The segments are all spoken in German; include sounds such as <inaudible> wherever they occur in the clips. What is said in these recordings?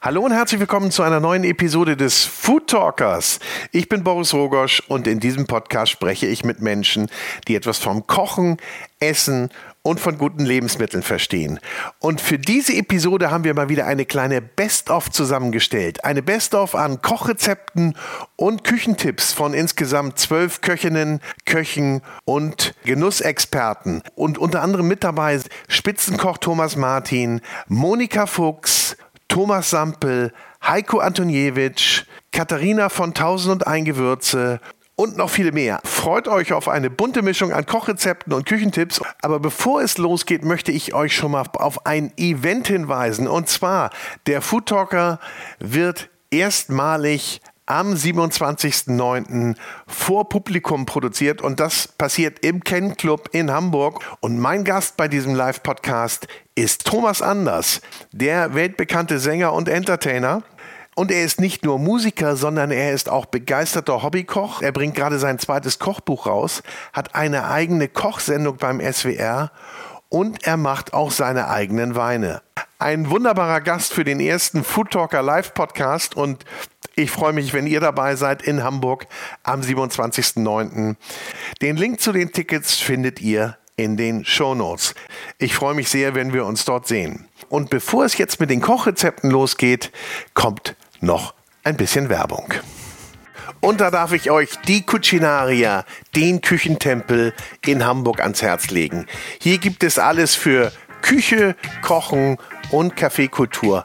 Hallo und herzlich willkommen zu einer neuen Episode des Food Talkers. Ich bin Boris Rogosch und in diesem Podcast spreche ich mit Menschen, die etwas vom Kochen, Essen und von guten Lebensmitteln verstehen. Und für diese Episode haben wir mal wieder eine kleine Best-of zusammengestellt. Eine Best-of an Kochrezepten und Küchentipps von insgesamt zwölf Köchinnen, Köchen und Genussexperten. Und unter anderem mit dabei Spitzenkoch Thomas Martin, Monika Fuchs, Thomas Sampel, Heiko Antoniewicz, Katharina von Tausend und Eingewürze und noch viele mehr. Freut euch auf eine bunte Mischung an Kochrezepten und Küchentipps. Aber bevor es losgeht, möchte ich euch schon mal auf ein Event hinweisen. Und zwar, der Food Talker wird erstmalig am 27.09. vor Publikum produziert und das passiert im Ken Club in Hamburg. Und mein Gast bei diesem Live-Podcast ist Thomas Anders, der weltbekannte Sänger und Entertainer. Und er ist nicht nur Musiker, sondern er ist auch begeisterter Hobbykoch. Er bringt gerade sein zweites Kochbuch raus, hat eine eigene Kochsendung beim SWR und er macht auch seine eigenen Weine. Ein wunderbarer Gast für den ersten Food Talker Live Podcast und ich freue mich, wenn ihr dabei seid in Hamburg am 27.09. Den Link zu den Tickets findet ihr in den Show Notes. Ich freue mich sehr, wenn wir uns dort sehen. Und bevor es jetzt mit den Kochrezepten losgeht, kommt noch ein bisschen Werbung. Und da darf ich euch die Cucinaria, den Küchentempel in Hamburg ans Herz legen. Hier gibt es alles für Küche, Kochen und Kaffeekultur.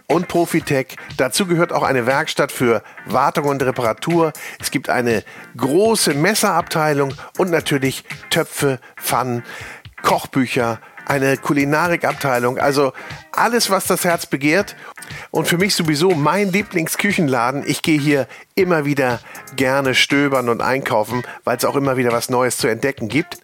und Profitech. Dazu gehört auch eine Werkstatt für Wartung und Reparatur. Es gibt eine große Messerabteilung und natürlich Töpfe, Pfannen, Kochbücher, eine Kulinarikabteilung, also alles, was das Herz begehrt. Und für mich sowieso mein Lieblingsküchenladen. Ich gehe hier immer wieder gerne stöbern und einkaufen, weil es auch immer wieder was Neues zu entdecken gibt.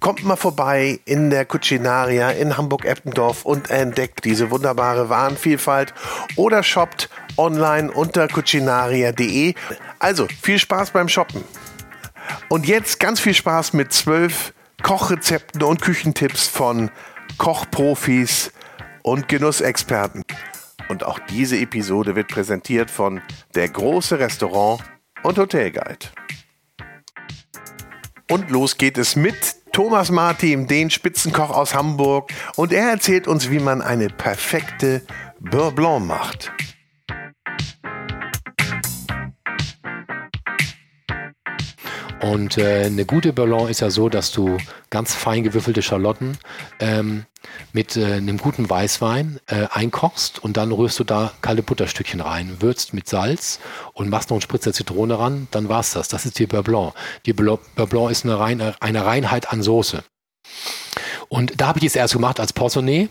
Kommt mal vorbei in der Cucinaria in Hamburg-Eppendorf und entdeckt diese wunderbare Warenvielfalt oder shoppt online unter cucinaria.de. Also viel Spaß beim Shoppen. Und jetzt ganz viel Spaß mit zwölf Kochrezepten und Küchentipps von Kochprofis und Genussexperten. Und auch diese Episode wird präsentiert von der große Restaurant und Hotelguide. Und los geht es mit Thomas Martin, den Spitzenkoch aus Hamburg. Und er erzählt uns, wie man eine perfekte Beurre Blanc macht. Und äh, eine gute Bouillon ist ja so, dass du ganz fein gewürfelte Schalotten ähm, mit äh, einem guten Weißwein äh, einkochst und dann rührst du da kalte Butterstückchen rein, würzt mit Salz und machst noch einen Spritzer Zitrone ran, dann war's das. Das ist die Beurre Blanc. Die Beurre Blanc ist eine, rein, eine Reinheit an Soße. Und da habe ich es erst gemacht als Poissonné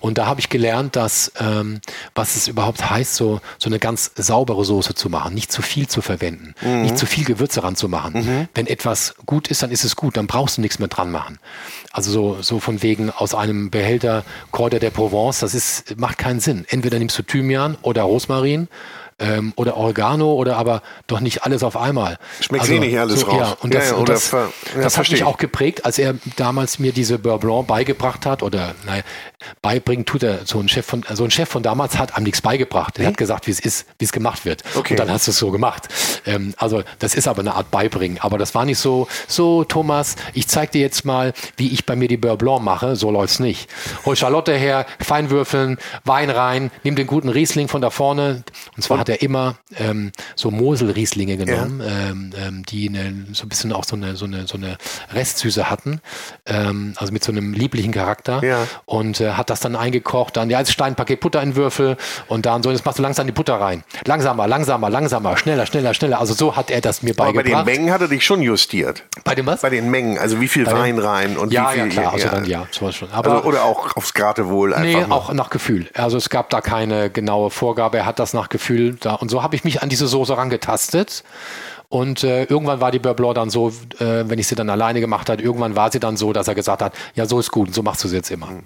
und da habe ich gelernt, dass ähm, was es überhaupt heißt, so, so eine ganz saubere Soße zu machen, nicht zu viel zu verwenden, mhm. nicht zu viel Gewürze ranzumachen. Mhm. Wenn etwas gut ist, dann ist es gut, dann brauchst du nichts mehr dran machen. Also so, so von wegen aus einem Behälter Corda der Provence, das ist, macht keinen Sinn. Entweder nimmst du Thymian oder Rosmarin ähm, oder Oregano oder aber doch nicht alles auf einmal. Schmeckt also, eh nicht alles so, raus. Ja, und das, ja, und das, ja, das hat mich auch geprägt, als er damals mir diese Beurre Blanc beigebracht hat oder naja, beibringen tut er so ein Chef von so ein Chef von damals hat einem nichts beigebracht. Er hm? hat gesagt, wie es ist, wie es gemacht wird. Okay. Und dann hast du es so gemacht. Ähm, also das ist aber eine Art Beibringen. Aber das war nicht so, so Thomas, ich zeig dir jetzt mal, wie ich bei mir die Beurre Blanc mache. So läuft's nicht. Hol Charlotte her, feinwürfeln, Wein rein, nimm den guten Riesling von da vorne. Und zwar und hat er immer ähm, so Mosel-Rieslinge genommen, ja. ähm, ähm, die eine, so ein bisschen auch so eine, so eine, so eine Restsüße hatten, ähm, also mit so einem lieblichen Charakter. Ja. Und äh, hat das dann eingekocht, dann ja, als Steinpaket Butter in Würfel und dann so, jetzt machst du langsam die Butter rein. Langsamer, langsamer, langsamer, schneller, schneller, schneller. Also so hat er das mir beigebracht. Aber bei den Mengen hat er dich schon justiert. Bei dem was? Bei den Mengen, also wie viel bei Wein rein und ja, wie viel. Ja, klar, also dann ja, sowas schon. Aber, also, oder auch aufs Geratewohl einfach. Nee, noch. auch nach Gefühl. Also es gab da keine genaue Vorgabe, er hat das nach Gefühl da. Und so habe ich mich an diese Soße rangetastet. Und äh, irgendwann war die Beurre Blanc dann so, äh, wenn ich sie dann alleine gemacht habe, irgendwann war sie dann so, dass er gesagt hat, ja, so ist gut, so machst du sie jetzt immer. Mhm.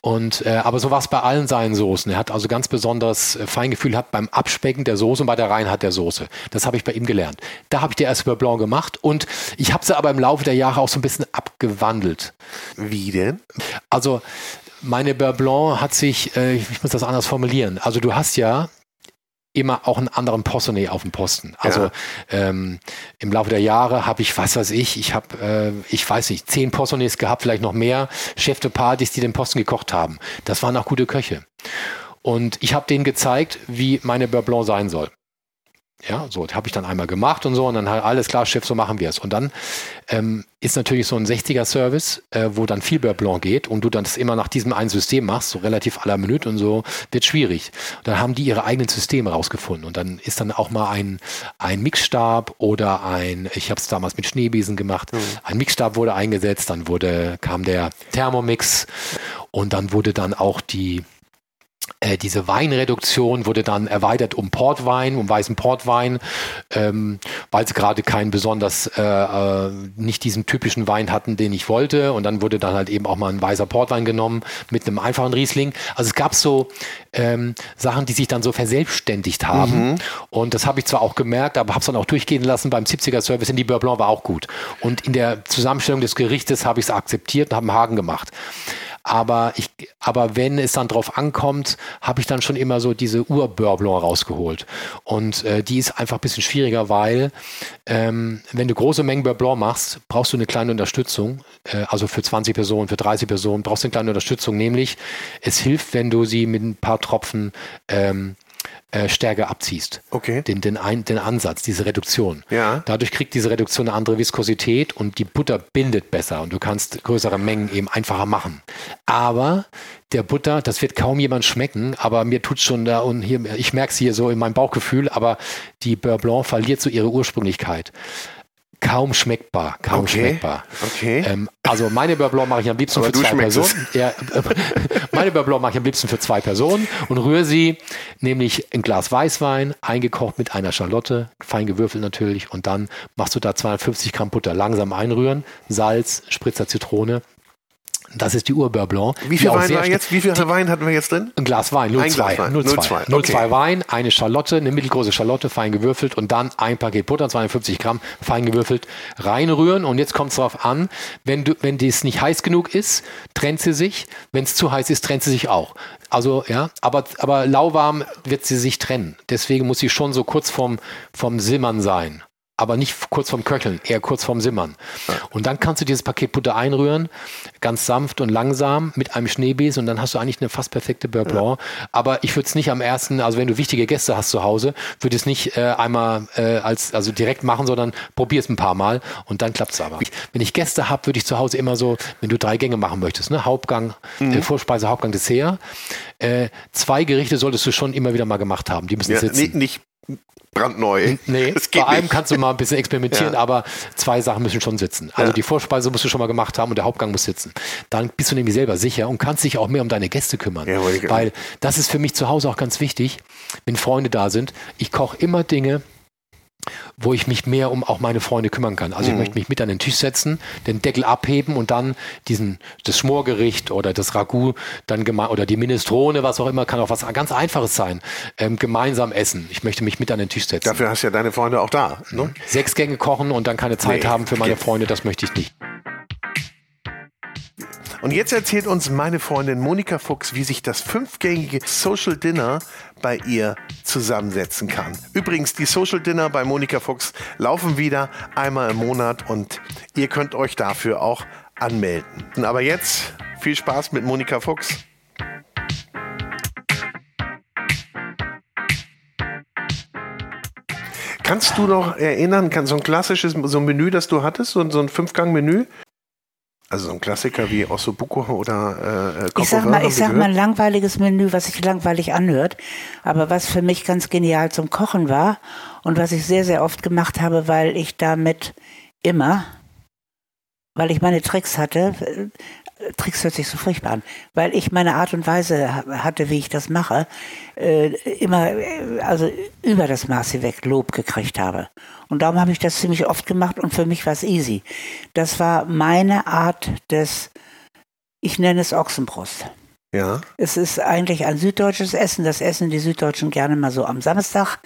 Und, äh, aber so war es bei allen seinen Soßen. Er hat also ganz besonders äh, Feingefühl hat beim Abspecken der Soße und bei der Reinheit der Soße. Das habe ich bei ihm gelernt. Da habe ich die erste Beurre Blanc gemacht und ich habe sie aber im Laufe der Jahre auch so ein bisschen abgewandelt. Wie denn? Also meine Beurre Blanc hat sich, äh, ich muss das anders formulieren. Also du hast ja immer auch einen anderen Possonet auf dem Posten. Also ja. ähm, im Laufe der Jahre habe ich, was weiß ich, ich habe, äh, ich weiß nicht, zehn Possonets gehabt, vielleicht noch mehr Chef de Partys, die den Posten gekocht haben. Das waren auch gute Köche. Und ich habe denen gezeigt, wie meine Beurre Blanc sein soll. Ja, so habe ich dann einmal gemacht und so und dann halt alles klar, Chef, so machen wir es. Und dann ähm, ist natürlich so ein 60er-Service, äh, wo dann viel Beurre Blanc geht und du dann das immer nach diesem einen System machst, so relativ à la Minute und so, wird schwierig. Und dann haben die ihre eigenen Systeme rausgefunden und dann ist dann auch mal ein, ein Mixstab oder ein, ich habe es damals mit Schneebesen gemacht, mhm. ein Mixstab wurde eingesetzt, dann wurde, kam der Thermomix und dann wurde dann auch die äh, diese Weinreduktion wurde dann erweitert um Portwein, um weißen Portwein, ähm, weil sie gerade keinen besonders, äh, äh, nicht diesen typischen Wein hatten, den ich wollte. Und dann wurde dann halt eben auch mal ein weißer Portwein genommen mit einem einfachen Riesling. Also es gab so ähm, Sachen, die sich dann so verselbstständigt haben. Mhm. Und das habe ich zwar auch gemerkt, aber habe es dann auch durchgehen lassen. Beim 70er Service in die Beurre Blanc war auch gut. Und in der Zusammenstellung des Gerichtes habe ich es akzeptiert und habe einen Haken gemacht. Aber, ich, aber wenn es dann drauf ankommt, habe ich dann schon immer so diese Ur-Beurre Blanc rausgeholt. Und äh, die ist einfach ein bisschen schwieriger, weil ähm, wenn du große Mengen Blanc machst, brauchst du eine kleine Unterstützung. Äh, also für 20 Personen, für 30 Personen brauchst du eine kleine Unterstützung. Nämlich, es hilft, wenn du sie mit ein paar Tropfen ähm, äh, Stärke abziehst. Okay. Den, den, ein, den Ansatz, diese Reduktion. Ja. Dadurch kriegt diese Reduktion eine andere Viskosität und die Butter bindet besser und du kannst größere Mengen eben einfacher machen. Aber der Butter, das wird kaum jemand schmecken, aber mir tut schon da und hier, ich merke es hier so in meinem Bauchgefühl, aber die Beurre Blanc verliert so ihre Ursprünglichkeit kaum schmeckbar, kaum okay. schmeckbar. Okay. Ähm, also meine Beurre Blanc mache ich am liebsten Aber für zwei Personen. Ja, <laughs> meine Beurre Blanc mache ich am liebsten für zwei Personen und rühre sie, nämlich ein Glas Weißwein, eingekocht mit einer Schalotte, fein gewürfelt natürlich, und dann machst du da 250 Gramm Butter langsam einrühren, Salz, Spritzer Zitrone, das ist die Urbeurre Blanc. Wie viel Wein war jetzt? Wie viel die, Wein hatten wir jetzt drin? Ein Glas Wein, 0,2. 0,2 okay. Wein, eine Schalotte, eine mittelgroße Schalotte, fein gewürfelt und dann ein Paket Butter, 250 Gramm, fein gewürfelt, reinrühren. Und jetzt kommt es darauf an, wenn, du, wenn dies nicht heiß genug ist, trennt sie sich. Wenn es zu heiß ist, trennt sie sich auch. Also, ja, aber, aber lauwarm wird sie sich trennen. Deswegen muss sie schon so kurz vorm, vorm Simmern sein aber nicht kurz vorm Köcheln, eher kurz vorm Simmern. Und dann kannst du dieses Paket Butter einrühren, ganz sanft und langsam mit einem Schneebesen und dann hast du eigentlich eine fast perfekte Beurre Blanc. Ja. Aber ich würde es nicht am ersten, also wenn du wichtige Gäste hast zu Hause, würde es nicht äh, einmal äh, als also direkt machen, sondern probier es ein paar Mal und dann klappt es aber. Wenn ich Gäste habe, würde ich zu Hause immer so, wenn du drei Gänge machen möchtest, ne, Hauptgang, mhm. äh, Vorspeise, Hauptgang, Dessert, äh, zwei Gerichte solltest du schon immer wieder mal gemacht haben. Die müssen ja, sitzen. Nicht brandneu. Nee, <laughs> bei einem nicht. kannst du mal ein bisschen experimentieren, ja. aber zwei Sachen müssen schon sitzen. Also ja. die Vorspeise musst du schon mal gemacht haben und der Hauptgang muss sitzen. Dann bist du nämlich selber sicher und kannst dich auch mehr um deine Gäste kümmern. Ja, weil das ist für mich zu Hause auch ganz wichtig, wenn Freunde da sind. Ich koche immer Dinge, wo ich mich mehr um auch meine Freunde kümmern kann. Also mhm. ich möchte mich mit an den Tisch setzen, den Deckel abheben und dann diesen das Schmorgericht oder das Ragout dann oder die Minestrone, was auch immer, kann auch was ganz Einfaches sein, ähm, gemeinsam essen. Ich möchte mich mit an den Tisch setzen. Dafür hast du ja deine Freunde auch da. Ne? Sechs Gänge kochen und dann keine Zeit nee, haben für meine Freunde, das möchte ich nicht. Und jetzt erzählt uns meine Freundin Monika Fuchs, wie sich das fünfgängige Social Dinner bei ihr zusammensetzen kann. Übrigens, die Social Dinner bei Monika Fuchs laufen wieder einmal im Monat und ihr könnt euch dafür auch anmelden. Aber jetzt viel Spaß mit Monika Fuchs. Kannst du noch erinnern, kann so ein klassisches so ein Menü, das du hattest, so, so ein Fünfgang-Menü? Also so ein Klassiker wie Ossobuco oder äh, Ich sag mal, ich sag mal ein langweiliges Menü, was sich langweilig anhört, aber was für mich ganz genial zum Kochen war und was ich sehr, sehr oft gemacht habe, weil ich damit immer, weil ich meine Tricks hatte, äh, Tricks hört sich so furchtbar an, weil ich meine Art und Weise hatte, wie ich das mache, äh, immer, äh, also über das Maß hinweg Lob gekriegt habe. Und darum habe ich das ziemlich oft gemacht und für mich war es easy. Das war meine Art des, ich nenne es Ochsenbrust. Ja. Es ist eigentlich ein süddeutsches Essen. Das essen die Süddeutschen gerne mal so am Samstag.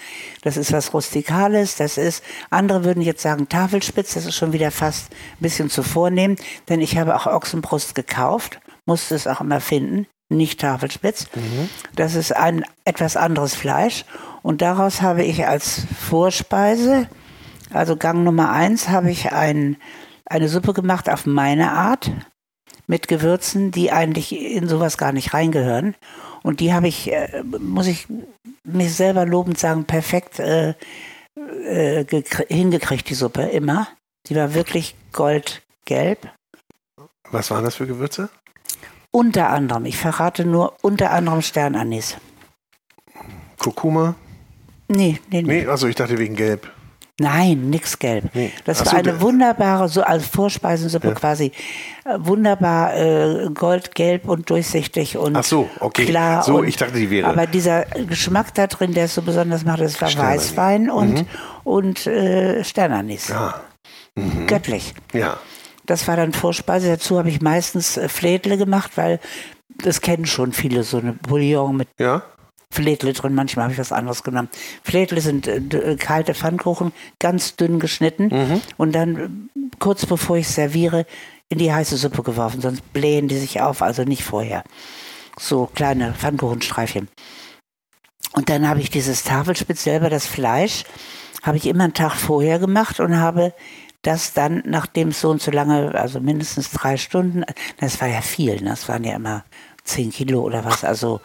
Das ist was Rustikales. Das ist, andere würden jetzt sagen Tafelspitz. Das ist schon wieder fast ein bisschen zu vornehm. Denn ich habe auch Ochsenbrust gekauft. Musste es auch immer finden. Nicht Tafelspitz. Mhm. Das ist ein etwas anderes Fleisch. Und daraus habe ich als Vorspeise also Gang Nummer eins habe ich ein, eine Suppe gemacht auf meine Art mit Gewürzen, die eigentlich in sowas gar nicht reingehören. Und die habe ich, äh, muss ich mich selber lobend sagen, perfekt äh, äh, hingekriegt, die Suppe, immer. Die war wirklich goldgelb. Was waren das für Gewürze? Unter anderem, ich verrate nur unter anderem Sternanis. Kurkuma? Nee, nee, nee. Nee, also ich dachte wegen gelb. Nein, nix gelb. Nee. Das Ach war so, eine wunderbare, so als Vorspeisensuppe ja. quasi, äh, wunderbar äh, goldgelb und durchsichtig und Ach so, okay. klar. So, und, ich dachte, die wäre. Aber dieser Geschmack da drin, der es so besonders macht, das war Sternanis. Weißwein und, mhm. und äh, Sternanis. Ja. Mhm. Göttlich. Ja. Das war dann Vorspeise. Dazu habe ich meistens äh, Fledle gemacht, weil das kennen schon viele, so eine Bouillon mit ja. Fledle drin, manchmal habe ich was anderes genommen. Fledle sind äh, äh, kalte Pfannkuchen, ganz dünn geschnitten mhm. und dann äh, kurz bevor ich serviere in die heiße Suppe geworfen, sonst blähen die sich auf, also nicht vorher. So kleine Pfannkuchenstreifchen. Und dann habe ich dieses Tafelspitz selber, das Fleisch, habe ich immer einen Tag vorher gemacht und habe das dann, nachdem es so und so lange, also mindestens drei Stunden, das war ja viel, ne? das waren ja immer zehn Kilo oder was, also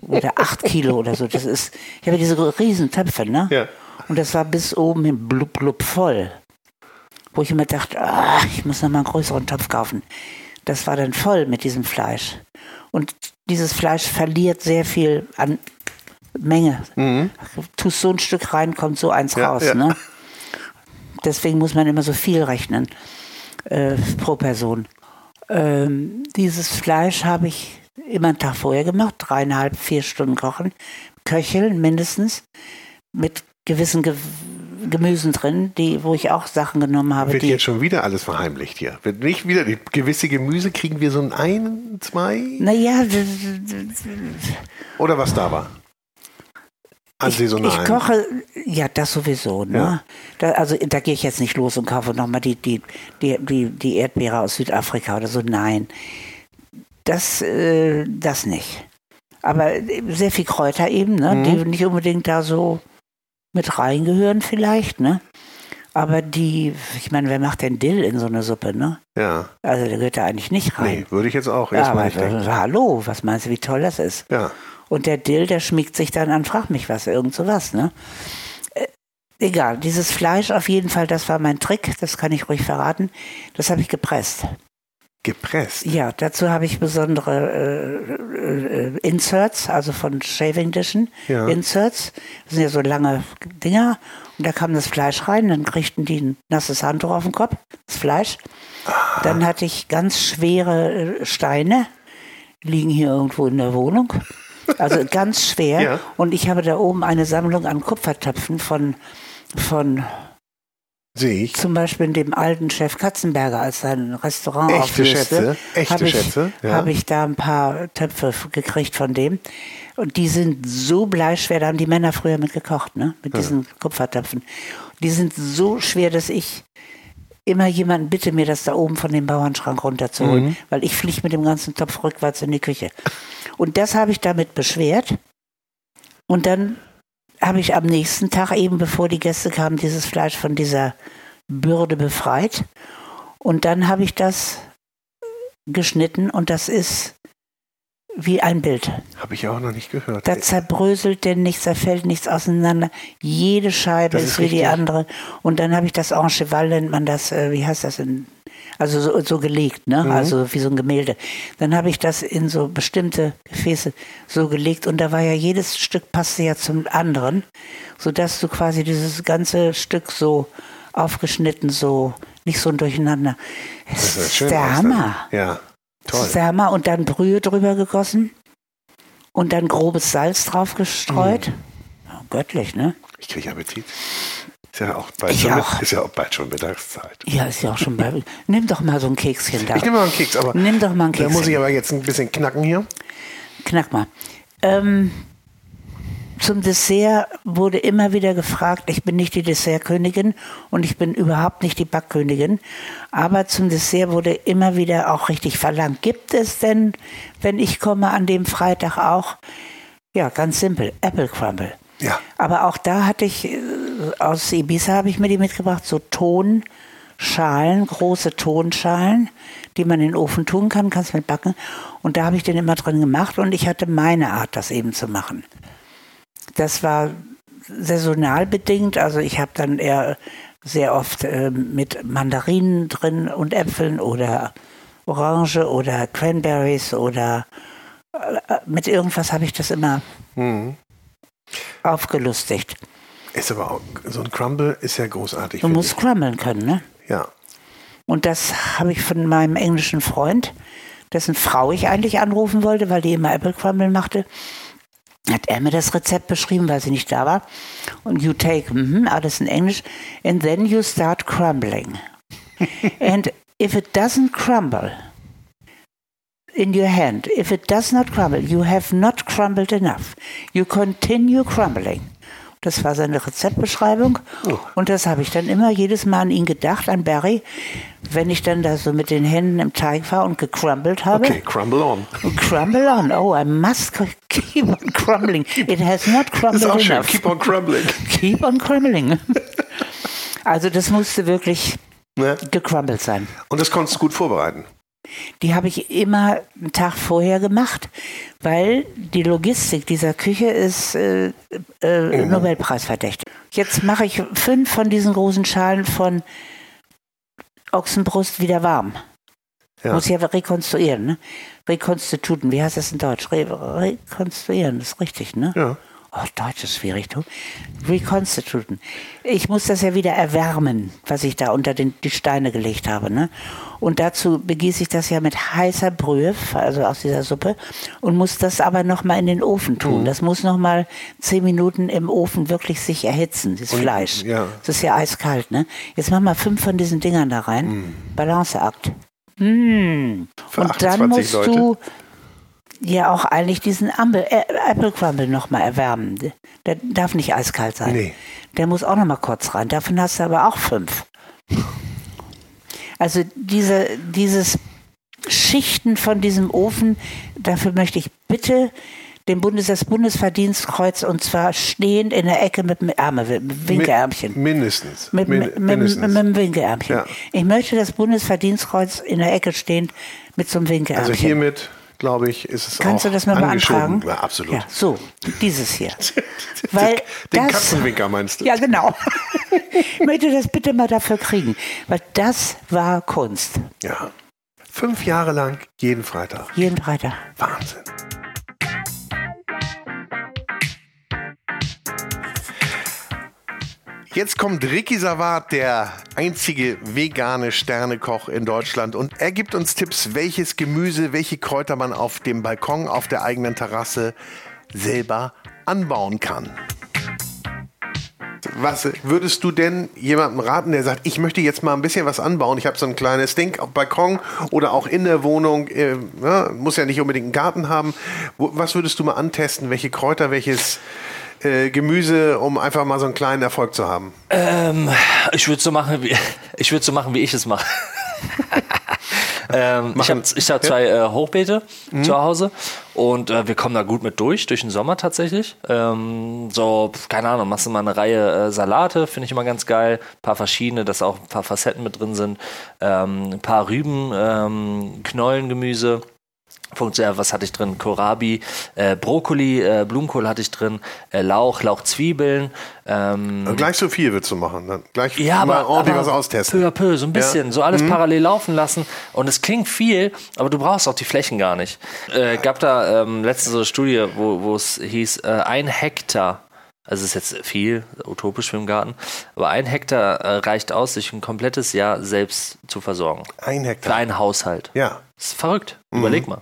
oder acht Kilo oder so. Das ist, ich habe diese riesen Töpfe, ne? Ja. Und das war bis oben hin blub, blub voll. Wo ich immer dachte, ah, ich muss noch mal einen größeren Topf kaufen. Das war dann voll mit diesem Fleisch. Und dieses Fleisch verliert sehr viel an Menge. Mhm. Tust so ein Stück rein, kommt so eins ja, raus. Ja. Ne? Deswegen muss man immer so viel rechnen äh, pro Person. Ähm, dieses Fleisch habe ich immer einen Tag vorher gemacht, dreieinhalb, vier Stunden kochen, köcheln mindestens, mit gewissen Ge Gemüsen drin, die, wo ich auch Sachen genommen habe. Wird die jetzt schon wieder alles verheimlicht hier. Wird nicht wieder, gewisse Gemüse kriegen wir so ein, ein zwei? Naja. Oder was da war? Ich, ich koche, ja, das sowieso. Ne? Ja. Da, also da gehe ich jetzt nicht los und kaufe nochmal die, die, die, die, die Erdbeere aus Südafrika oder so. Nein. Das, äh, das nicht. Aber sehr viel Kräuter eben, ne? Mhm. die nicht unbedingt da so mit reingehören vielleicht, ne? Aber die, ich meine, wer macht denn Dill in so eine Suppe, ne? Ja. Also der gehört da eigentlich nicht rein. Nee, würde ich jetzt auch erstmal ja, nicht denken. Hallo, was meinst du, wie toll das ist? Ja. Und der Dill, der schmiegt sich dann an, frag mich was, irgend sowas, ne? Äh, egal, dieses Fleisch auf jeden Fall, das war mein Trick, das kann ich ruhig verraten. Das habe ich gepresst. Gepresst? Ja, dazu habe ich besondere äh, äh, Inserts, also von Shaving Dischen. Ja. Inserts. Das sind ja so lange Dinger. Und da kam das Fleisch rein, dann kriegten die ein nasses Handtuch auf den Kopf, das Fleisch. Aha. Dann hatte ich ganz schwere äh, Steine, liegen hier irgendwo in der Wohnung. Also <laughs> ganz schwer. Ja. Und ich habe da oben eine Sammlung an Kupfertöpfen von, von Sehe ich. Zum Beispiel in dem alten Chef Katzenberger, als sein Restaurant Echte auflöste, Schätze, echte habe ich, Schätze. Ja. Habe ich da ein paar Töpfe gekriegt von dem. Und die sind so bleischwer, da haben die Männer früher mit gekocht, ne? Mit diesen ja. Kupfertöpfen. Die sind so schwer, dass ich immer jemanden bitte, mir das da oben von dem Bauernschrank runterzuholen, mhm. weil ich fliege mit dem ganzen Topf rückwärts in die Küche. Und das habe ich damit beschwert. Und dann habe ich am nächsten Tag, eben bevor die Gäste kamen, dieses Fleisch von dieser Bürde befreit. Und dann habe ich das geschnitten und das ist wie ein Bild. Habe ich auch noch nicht gehört. Da zerbröselt denn nichts, da fällt nichts auseinander. Jede Scheibe ist, ist wie die richtig. andere. Und dann habe ich das Encheval, nennt man das, äh, wie heißt das in, also so, so gelegt, ne? Mhm. Also wie so ein Gemälde. Dann habe ich das in so bestimmte Gefäße so gelegt und da war ja jedes Stück passte ja zum anderen, sodass du quasi dieses ganze Stück so aufgeschnitten, so nicht so durcheinander. Das Das ist schön der Hammer. dann. Ja, Das toll. ist der Hammer. Und dann Brühe drüber gegossen und dann grobes Salz drauf gestreut. Mhm. Göttlich, ne? Ich kriege Appetit. Ist ja auch bald, schon, auch. Ist ja auch bald schon Mittagszeit. Ja, ist ja auch schon bei. Nimm doch mal so ein Kekschen da. Ich nehme mal einen Keks, aber Nimm doch mal einen da Keks. muss ich aber jetzt ein bisschen knacken hier. Knack mal. Ähm, zum Dessert wurde immer wieder gefragt, ich bin nicht die Dessertkönigin und ich bin überhaupt nicht die Backkönigin, aber zum Dessert wurde immer wieder auch richtig verlangt. Gibt es denn, wenn ich komme an dem Freitag auch, ja, ganz simpel, Apple Crumble. Ja. Aber auch da hatte ich, äh, aus Ibiza habe ich mir die mitgebracht, so Tonschalen, große Tonschalen, die man in den Ofen tun kann, kannst mit backen. Und da habe ich den immer drin gemacht und ich hatte meine Art, das eben zu machen. Das war saisonal bedingt, also ich habe dann eher sehr oft äh, mit Mandarinen drin und Äpfeln oder Orange oder Cranberries oder äh, mit irgendwas habe ich das immer Mhm. Aufgelustigt. Ist aber auch, so ein Crumble ist ja großartig. Du musst crummeln können, ne? ich. Ja. Und das habe ich von meinem englischen Freund, dessen Frau ich eigentlich anrufen wollte, weil die immer Apple Crumble machte, hat er mir das Rezept beschrieben, weil sie nicht da war. Und you take, mhm, alles in Englisch, and then you start crumbling. <laughs> and if it doesn't crumble in your hand, if it does not crumble, you have not crumbled enough. You continue crumbling. Das war seine Rezeptbeschreibung. Oh. Und das habe ich dann immer jedes Mal an ihn gedacht, an Barry, wenn ich dann da so mit den Händen im Teig war und gecrumbled habe. Okay, crumble on. Crumble on. Oh, I must <laughs> keep on crumbling. It has not crumbled auch schön. enough. Keep on crumbling. <laughs> Keep on crumbling. Also das musste wirklich Ne? gecrumbled sein. Und das konntest du gut vorbereiten. Die habe ich immer einen Tag vorher gemacht, weil die Logistik dieser Küche ist äh, äh, Nobelpreisverdächtig. Jetzt mache ich fünf von diesen großen Schalen von Ochsenbrust wieder warm. Ja. Muss ich ja rekonstruieren, ne? Rekonstituten, wie heißt das in Deutsch? Re rekonstruieren, das ist richtig, ne? Ja. Oh, Deutsch ist schwierig, du. Reconstituten. Ich muss das ja wieder erwärmen, was ich da unter den, die Steine gelegt habe. Ne? Und dazu begieße ich das ja mit heißer Brühe, also aus dieser Suppe, und muss das aber nochmal in den Ofen tun. Das muss nochmal zehn Minuten im Ofen wirklich sich erhitzen, das Fleisch. ja. Das ist ja eiskalt, ne? Jetzt mach mal fünf von diesen Dingern da rein. Balanceakt. Mm. Für Und dann 28 musst Leute. du ja auch eigentlich diesen äh, Apple Crumble nochmal erwärmen. Der darf nicht eiskalt sein. Nee. Der muss auch nochmal kurz rein. Davon hast du aber auch fünf. Also diese, dieses Schichten von diesem Ofen, dafür möchte ich bitte dem Bundes, das Bundesverdienstkreuz und zwar stehend in der Ecke mit dem Ärmel, mit dem Winkelärmchen. Mindestens. Mit, Min- mit, mit, mindestens. mit dem Winkelärmchen. Ja. Ich möchte das Bundesverdienstkreuz in der Ecke stehend mit so einem Winkelärmchen. also hiermit, glaube ich, ist es Kannst auch du das mal beantragen? Ja, absolut. Ja, so, dieses hier. <laughs> Weil Den das, Katzenwinker meinst du? Ja, genau. <laughs> ich möchte das bitte mal dafür kriegen, weil das war Kunst. Ja. Fünf Jahre lang, jeden Freitag. Jeden Freitag. Wahnsinn. Jetzt kommt Ricky Savard, der einzige vegane Sternekoch in Deutschland. Und er gibt uns Tipps, welches Gemüse, welche Kräuter man auf dem Balkon, auf der eigenen Terrasse selber anbauen kann. Was würdest du denn jemandem raten, der sagt, ich möchte jetzt mal ein bisschen was anbauen? Ich habe so ein kleines Ding auf Balkon oder auch in der Wohnung, äh, ja, muss ja nicht unbedingt einen Garten haben. Was würdest du mal antesten? Welche Kräuter, welches äh, Gemüse, um einfach mal so einen kleinen Erfolg zu haben? Ähm, ich würde so machen, wie <laughs> ich würde so machen, wie ich es mache. <laughs> ähm, ich habe ich hab zwei äh, Hochbeete zu Hause und äh, wir kommen da gut mit durch, durch den Sommer tatsächlich. Ähm, so, keine Ahnung, machst du mal eine Reihe äh, Salate, finde ich immer ganz geil. Ein paar verschiedene, dass auch ein paar Facetten mit drin sind. Ähm, ein paar Rüben, ähm, Knollengemüse. Funktioniert, was hatte ich drin? Kohlrabi, äh, Brokkoli, äh, Blumenkohl hatte ich drin, äh, Lauch, Lauchzwiebeln. Ähm, Und gleich so viel willst du machen. Dann gleich ja, mal aber, ordentlich aber was austesten. Peu à peu, so ein bisschen, Ja. so alles parallel laufen lassen. Und es klingt viel, aber du brauchst auch die Flächen gar nicht. Äh, gab da ähm, letztens so eine Studie, wo wo es hieß, äh, ein Hektar, also ist jetzt viel, utopisch für den Garten, aber ein Hektar äh, reicht aus, sich ein komplettes Jahr selbst zu versorgen. Ein Für Hektar. einen Haushalt. Ja. Das ist verrückt. Überleg mal.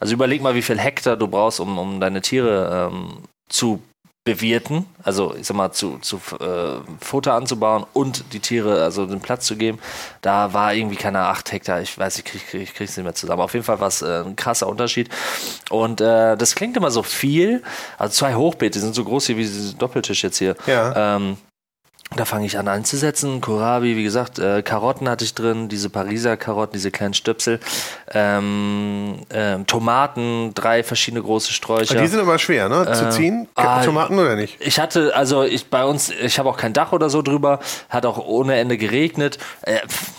Also überleg mal, wie viel Hektar du brauchst, um, um deine Tiere ähm, zu bewirten, also ich sag mal, zu, zu äh, Futter anzubauen und die Tiere, also den Platz zu geben. Da war irgendwie keine 8 Hektar, ich weiß, ich krieg, krieg, ich krieg's nicht mehr zusammen. Auf jeden Fall war es äh, ein krasser Unterschied. Und äh, das klingt immer so viel. Also zwei Hochbeete, sind so groß hier wie dieser Doppeltisch jetzt hier. Ja. Ähm, da fange ich an einzusetzen. Kohlrabi, wie gesagt, äh, Karotten hatte ich drin, diese Pariser Karotten, diese kleinen Stöpsel. Ähm, ähm, Tomaten, drei verschiedene große Sträucher. Die sind aber schwer, ne? Zu Äh, ziehen. ah, Tomaten oder nicht? Ich hatte, also ich bei uns, ich habe auch kein Dach oder so drüber, hat auch ohne Ende geregnet. Äh, pff,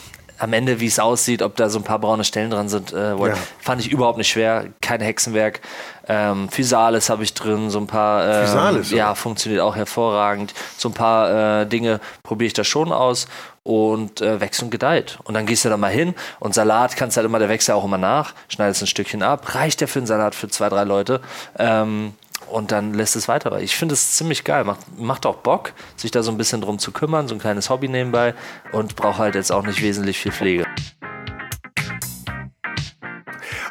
am Ende, wie es aussieht, ob da so ein paar braune Stellen dran sind, äh, Ja. fand ich überhaupt nicht schwer. Kein Hexenwerk. Ähm, Physalis habe ich drin, so ein paar. Ähm, Physalis, oder? Ja, funktioniert auch hervorragend. So ein paar äh, Dinge probiere ich da schon aus und äh, wächst und gedeiht. Und dann gehst du da mal hin und Salat kannst halt immer, der wächst ja auch immer nach, schneidest ein Stückchen ab, reicht ja für einen Salat für zwei, drei Leute. Ähm, und dann lässt es weiter. Ich finde es ziemlich geil. Macht, macht auch Bock, sich da so ein bisschen drum zu kümmern, so ein kleines Hobby nebenbei und braucht halt jetzt auch nicht wesentlich viel Pflege.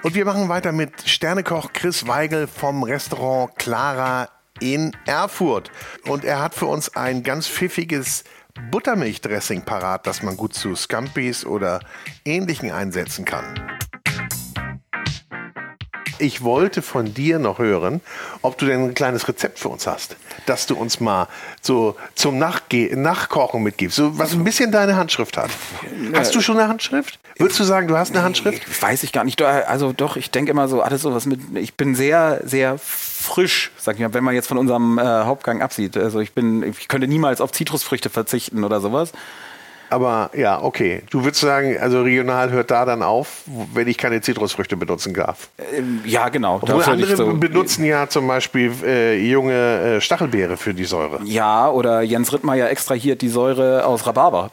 Und wir machen weiter mit Sternekoch Chris Weigel vom Restaurant Clara in Erfurt. Und er hat für uns ein ganz pfiffiges Buttermilchdressing parat, das man gut zu Scampis oder ähnlichen einsetzen kann. Ich wollte von dir noch hören, ob du denn ein kleines Rezept für uns hast, das du uns mal so zum Nachge Nachkochen mitgibst, so was ein bisschen deine Handschrift hat. Hast du schon eine Handschrift? Würdest du sagen, du hast eine Handschrift? Weiß ich gar nicht. Also doch, ich denke immer so, alles sowas mit. Ich bin sehr, sehr frisch, sag ich mal, wenn man jetzt von unserem äh, Hauptgang absieht. Also ich bin, ich könnte niemals auf Zitrusfrüchte verzichten oder sowas. Aber ja, okay. Du würdest sagen, also regional hört da dann auf, wenn ich keine Zitrusfrüchte benutzen darf. Ähm, ja, genau. Obwohl andere so- benutzen ja zum Beispiel äh, junge äh, Stachelbeere für die Säure. Ja, oder Jens Rittmeier extrahiert die Säure aus Rhabarber.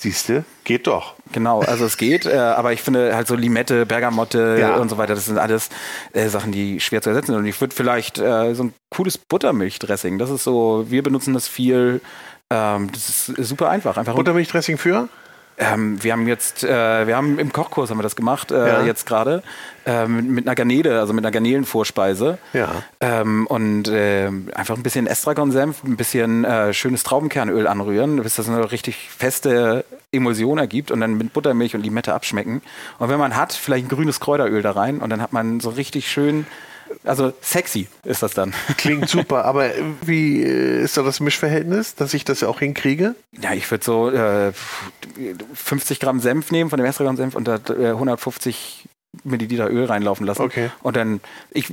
Siehst du? Geht doch. Genau, also es geht, äh, aber ich finde halt so Limette, Bergamotte Ja. und so weiter, das sind alles äh, Sachen, die schwer zu ersetzen sind. Und ich würde vielleicht äh, so ein cooles Buttermilchdressing, das ist so, wir benutzen das viel, ähm, das ist super einfach. Einfach Buttermilchdressing für? ähm, wir haben jetzt, äh, wir haben im Kochkurs haben wir das gemacht, äh, Ja. jetzt gerade, äh, mit, mit einer Garnele, also mit einer Garnelenvorspeise. Ja. Ähm, und äh, einfach ein bisschen Estragon-Senf, ein bisschen äh, schönes Traubenkernöl anrühren, bis das eine richtig feste Emulsion ergibt und dann mit Buttermilch und Limette abschmecken. Und wenn man hat, vielleicht ein grünes Kräuteröl da rein und dann hat man so richtig schön, also sexy ist das dann. Klingt super, aber wie äh, ist da das Mischverhältnis, dass ich das auch hinkriege? Ja, ich würde so äh, 50 Gramm Senf nehmen von dem Estragon-Senf und da äh, 150 Milliliter Öl reinlaufen lassen. Okay. Und dann, ich,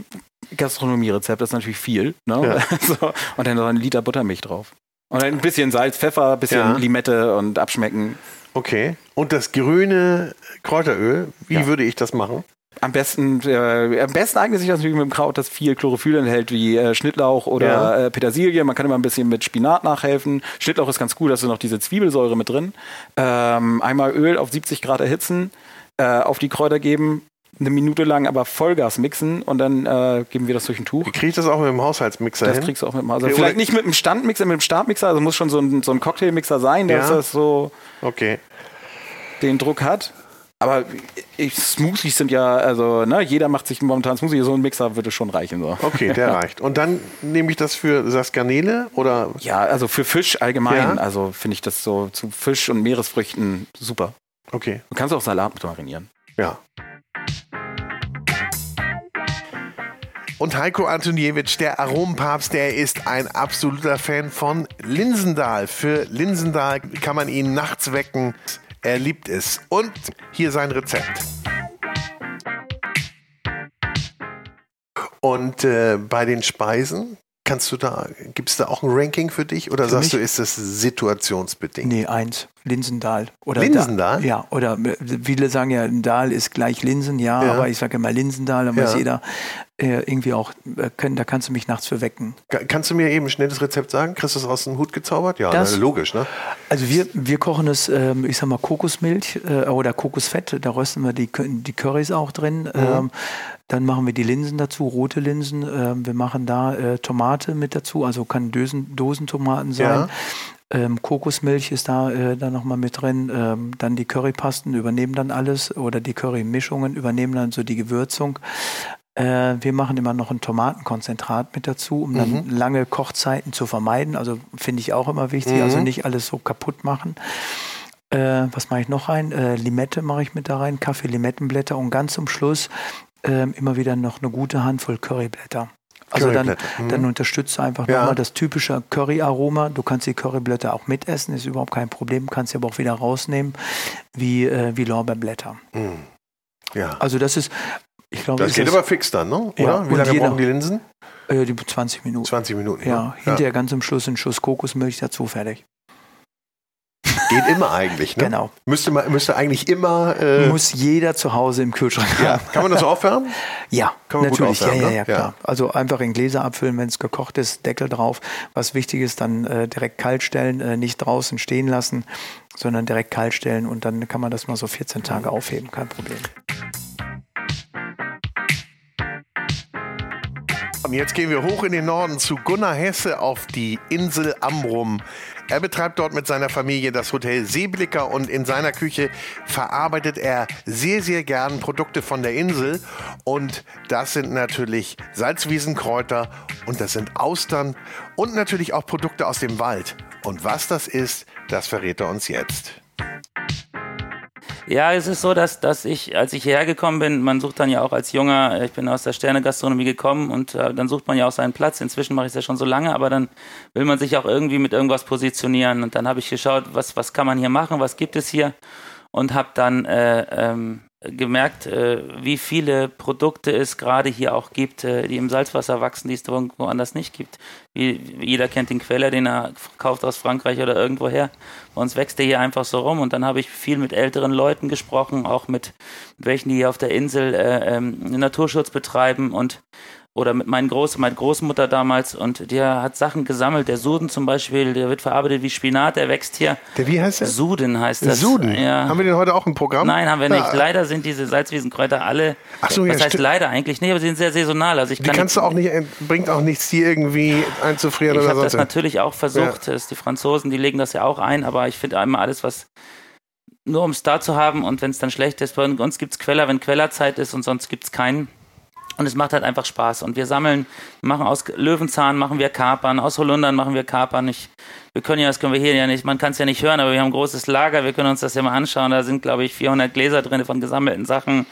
Gastronomie-Rezept ist natürlich viel. Ne? Ja. <laughs> so, und dann so ein Liter Buttermilch drauf. Und dann ein bisschen Salz, Pfeffer, ein bisschen Ja. Limette und abschmecken. Okay. Und das grüne Kräuteröl, wie Ja. würde ich das machen? Am besten, äh, am besten eignet sich das natürlich mit dem Kraut, das viel Chlorophyll enthält, wie äh, Schnittlauch oder Ja. äh, Petersilie. Man kann immer ein bisschen mit Spinat nachhelfen. Schnittlauch ist ganz cool, da ist noch diese Zwiebelsäure mit drin. Ähm, einmal Öl auf 70 Grad erhitzen, äh, auf die Kräuter geben, eine Minute lang aber Vollgas mixen und dann äh, geben wir das durch ein Tuch. Kriege ich das auch mit dem Haushaltsmixer Das hin? kriegst du auch mit dem also Okay, Vielleicht nicht mit dem Standmixer, mit dem Startmixer, also muss schon so ein, so ein Cocktailmixer sein, dass Ja. das so Okay. den Druck hat. Aber ich, Smoothies sind ja, also ne, jeder macht sich momentan Smoothie, so ein Mixer würde schon reichen. So. Okay, der <laughs> reicht. Und dann nehme ich das für das Garnele oder Ja, also für Fisch allgemein, Ja. also finde ich das so zu Fisch und Meeresfrüchten super. okay, Du kannst auch Salat mit marinieren. ja. Und Heiko Antoniewicz, der Aromenpapst, der ist ein absoluter Fan von Linsendahl. Für Linsendahl kann man ihn nachts wecken. Er liebt es. Und hier sein Rezept. Und äh, bei den Speisen, Kannst du da, gibt es da auch ein Ranking für dich oder Für sagst du, mich? ist das situationsbedingt? Nee, eins. Linsendahl. Oder Linsendahl? Da, ja, oder äh, viele sagen ja, ein Dahl ist gleich Linsen, ja, Ja. aber ich sage immer Linsendahl, dann weiß Ja. jeder äh, irgendwie auch, äh, können, da kannst du mich nachts für wecken. Ka- Kannst du mir eben ein schnelles Rezept sagen? Kriegst du das aus dem Hut gezaubert? Ja, Das- logisch, ne? Also wir, wir kochen es, ähm, ich sag mal, Kokosmilch äh, oder Kokosfett, da rösten wir die, die Currys auch drin. Ähm, dann machen wir die Linsen dazu, rote Linsen. Ähm, wir machen da äh, Tomate mit dazu, also kann Dosen, Dosentomaten sein. Ja. Ähm, Kokosmilch ist da äh, dann nochmal mit drin. Ähm, dann die Currypasten übernehmen dann alles oder die Currymischungen übernehmen dann so die Gewürzung. Äh, wir machen immer noch ein Tomatenkonzentrat mit dazu, um dann lange Kochzeiten zu vermeiden. Also finde ich auch immer wichtig. Also nicht alles so kaputt machen. Äh, was mache ich noch rein? Äh, Limette mache ich mit da rein, Kaffee-Limettenblätter und ganz zum Schluss ähm, immer wieder noch eine gute Handvoll Curryblätter. Also dann, mhm. dann unterstützt du einfach Ja. nochmal das typische Curry-Aroma. Du kannst die Curryblätter auch mitessen, ist überhaupt kein Problem, kannst sie aber auch wieder rausnehmen, wie, äh, wie Lorbeerblätter. Ja. Also das ist, ich glaube, Das geht aber fix dann, ne? Oder? Ja, Wie lange jeder- brauchen die Linsen? äh, die 20 Minuten. 20 Minuten. Ja, ne? hinterher ganz am Schluss ein Schuss Kokosmilch dazu, fertig. Geht immer eigentlich, ne? Genau. Müsste, man, müsste eigentlich immer. Äh, Muss jeder zu Hause im Kühlschrank ja. haben. Kann man das <laughs> aufwärmen? Ja, Kann man gut natürlich. Ja, aufwärmen, ja, ne? ja, Ja. klar. Also einfach in Gläser abfüllen, wenn es gekocht ist, Deckel drauf. Was wichtig ist, dann äh, direkt kalt stellen, äh, nicht draußen stehen lassen, sondern direkt kalt stellen und dann kann man das mal so 14 Tage aufheben, kein Problem. Und jetzt gehen wir hoch in den Norden zu Gunnar Hesse auf die Insel Amrum. Er betreibt dort mit seiner Familie das Hotel Seeblicker und in seiner Küche verarbeitet er sehr, sehr gern Produkte von der Insel. Und das sind natürlich Salzwiesenkräuter und das sind Austern und natürlich auch Produkte aus dem Wald. Und was das ist, das verrät er uns jetzt. Ja, es ist so, dass, dass ich, als ich hierher gekommen bin, man sucht dann ja auch als Junger, ich bin aus der Sterne-Gastronomie gekommen und äh, dann sucht man ja auch seinen Platz. Inzwischen mache ich es ja schon so lange, aber dann will man sich auch irgendwie mit irgendwas positionieren. Und dann habe ich geschaut, was, was kann man hier machen, was gibt es hier und habe dann äh, ähm, gemerkt, äh, wie viele Produkte es gerade hier auch gibt, äh, die im Salzwasser wachsen, die es irgendwo anders nicht gibt. Jeder kennt den Queller, den er kauft aus Frankreich oder irgendwoher. Bei uns wächst der hier einfach so rum. Und dann habe ich viel mit älteren Leuten gesprochen, auch mit, mit welchen, die hier auf der Insel äh, ähm, Naturschutz betreiben und oder mit meinen Groß meine Großmutter damals und der hat Sachen gesammelt. Der Suden zum Beispiel, der wird verarbeitet wie Spinat, der wächst hier. Der, wie heißt der? Suden heißt das. Suden. Ja. Haben wir den heute auch im Programm? Nein, haben wir nicht. Ja. Leider sind diese Salzwiesenkräuter alle. Ach so, ja, was heißt stimmt. leider eigentlich? Nee, aber sie sind sehr saisonal. Also ich Die kann kannst du auch nicht, bringt auch nichts, die irgendwie einzufrieren Ich oder habe das natürlich auch versucht. Ist die Franzosen, die legen das ja auch ein, aber ich finde einmal alles, was nur um es da zu haben und wenn es dann schlecht ist, bei uns gibt es Queller, wenn Quellerzeit ist und sonst gibt es keinen. Und es macht halt einfach Spaß. Und wir sammeln, machen aus Löwenzahn machen wir Kapern, aus Holundern machen wir Kapern. Ich, wir können ja, das können wir hier ja nicht, man kann es ja nicht hören, aber wir haben ein großes Lager, wir können uns das ja mal anschauen. Da sind, glaube ich, 400 Gläser drin von gesammelten Sachen.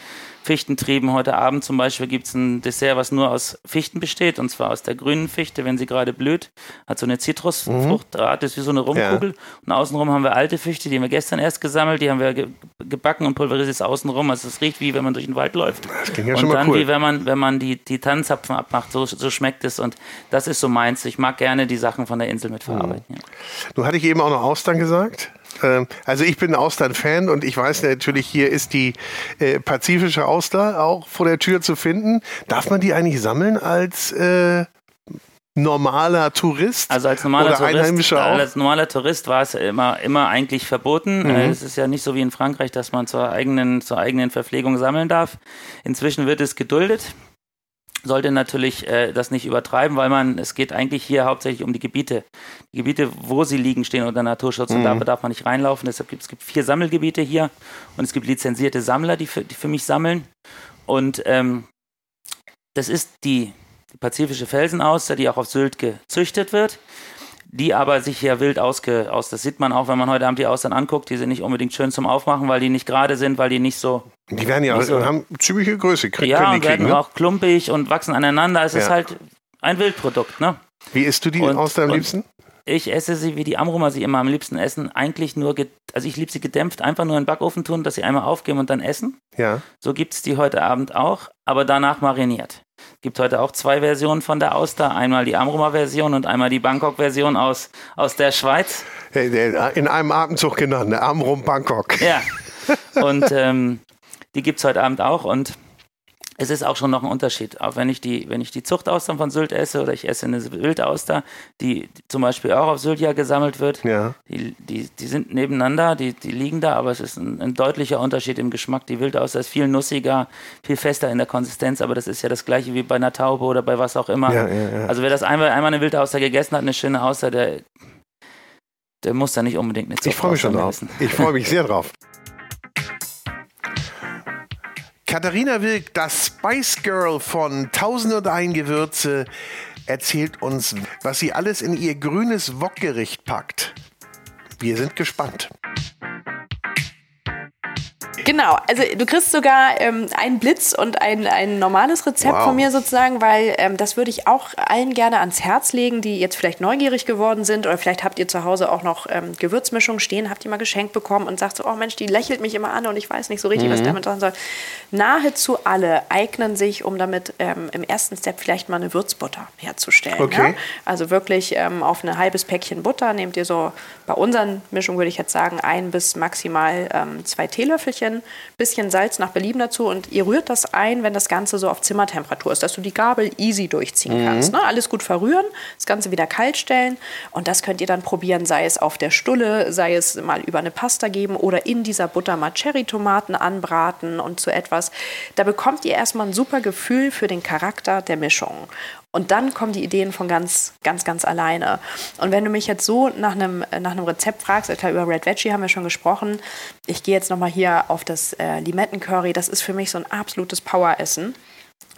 Fichtentrieben. Heute Abend zum Beispiel gibt es ein Dessert, was nur aus Fichten besteht, und zwar aus der grünen Fichte, wenn sie gerade blüht. Hat so eine Zitrusfruchtart, ist wie so eine Rumkugel. Und außenrum haben wir alte Fichte, die haben wir gestern erst gesammelt, die haben wir ge gebacken und pulverisiert außenrum. Also es riecht wie wenn man durch den Wald läuft. Das klingt ja und schon mal dann cool. wie wenn man, wenn man die, die Tannenzapfen abmacht, so, so schmeckt es. Und das ist so meins. Ich mag gerne die Sachen von der Insel mitverarbeiten. Ja. Nun hatte ich eben auch noch Austern gesagt. Ähm, Also ich bin ein Austern-Fan und ich weiß natürlich, hier ist die äh, pazifische Auster auch vor der Tür zu finden. Darf man die eigentlich sammeln als äh, normaler Tourist? Also als normaler Oder Tourist, Einheimischer auch? als normaler Tourist war es immer, immer eigentlich verboten. Mhm. Es ist ja nicht so wie in Frankreich, dass man zur eigenen, zur eigenen Verpflegung sammeln darf. Inzwischen wird es geduldet. Sollte natürlich äh, das nicht übertreiben, weil man, es geht eigentlich hier hauptsächlich um die Gebiete. Die Gebiete, wo sie liegen, stehen unter Naturschutz und Mhm. da darf man nicht reinlaufen. Deshalb gibt es gibt vier Sammelgebiete hier und es gibt lizenzierte Sammler, die für, die für mich sammeln. Und ähm, das ist die, die pazifische Felsenauster, die auch auf Sylt gezüchtet wird, die aber sich hier wild ausge, aus. Das sieht man auch, wenn man heute Abend die Austern anguckt. Die sind nicht unbedingt schön zum Aufmachen, weil die nicht gerade sind, weil die nicht so. Die werden ja Nicht so. haben ziemliche Größe. Krieg, ja, und werden kriegen, ne? auch klumpig und wachsen aneinander. Es ist Ja. halt ein Wildprodukt, ne? Wie isst du die Und- Auster am liebsten? Ich esse sie, wie die Amrumer sie immer am liebsten essen, eigentlich nur, also ich liebe sie gedämpft, einfach nur in den Backofen tun, dass sie einmal aufgeben und dann essen. Ja. So gibt es die heute Abend auch, aber danach mariniert. Gibt heute auch zwei Versionen von der Auster. Einmal die Amrumer Version und einmal die Bangkok-Version aus, aus der Schweiz. In einem Atemzug genannt, ne? Amrum Bangkok. Ja. Und ähm, die gibt es heute Abend auch. Und es ist auch schon noch ein Unterschied. Auch wenn ich die, wenn ich die Zuchtaustern von Sylt esse oder ich esse eine Wildauster, die, die zum Beispiel auch auf Sylt ja gesammelt wird, Ja. die, die, die sind nebeneinander, die, die liegen da, aber es ist ein, ein deutlicher Unterschied im Geschmack. Die Wildauster ist viel nussiger, viel fester in der Konsistenz, aber das ist ja das gleiche wie bei einer Taube oder bei was auch immer. Ja, ja, ja. Also wer das einmal, einmal eine Wildauster gegessen hat, eine schöne Auster, der, der muss da nicht unbedingt eine Ich freue mich schon drauf. essen. Ich freue mich sehr drauf. <laughs> Katharina Wilk, das Spice Girl von 1001 Gewürze, erzählt uns, was sie alles in ihr grünes Wokgericht packt. Wir sind gespannt. Genau, also du kriegst sogar ähm, einen Blitz und ein, ein normales Rezept Wow. von mir sozusagen, weil ähm, das würde ich auch allen gerne ans Herz legen, die jetzt vielleicht neugierig geworden sind oder vielleicht habt ihr zu Hause auch noch ähm, Gewürzmischungen stehen, habt ihr mal geschenkt bekommen und sagt so, oh Mensch, die lächelt mich immer an und ich weiß nicht so richtig, was ich damit machen soll. Nahezu alle eignen sich, um damit ähm, im ersten Step vielleicht mal eine Würzbutter herzustellen. Okay. Ja? Also wirklich ähm, auf ein halbes Päckchen Butter nehmt ihr so, bei unseren Mischungen würde ich jetzt sagen, ein bis maximal ähm, zwei Teelöffelchen, bisschen Salz nach Belieben dazu und ihr rührt das ein, wenn das Ganze so auf Zimmertemperatur ist, dass du die Gabel easy durchziehen kannst. Ne? Alles gut verrühren, das Ganze wieder kalt stellen und das könnt ihr dann probieren, sei es auf der Stulle, sei es mal über eine Pasta geben oder in dieser Butter mal Cherrytomaten anbraten und so etwas. Da bekommt ihr erstmal ein super Gefühl für den Charakter der Mischung. Und dann kommen die Ideen von ganz, ganz, ganz alleine. Und wenn du mich jetzt so nach einem, nach einem Rezept fragst, klar, über Red Veggie haben wir schon gesprochen. Ich gehe jetzt nochmal hier auf das äh, Limettencurry. Das ist für mich so ein absolutes Poweressen.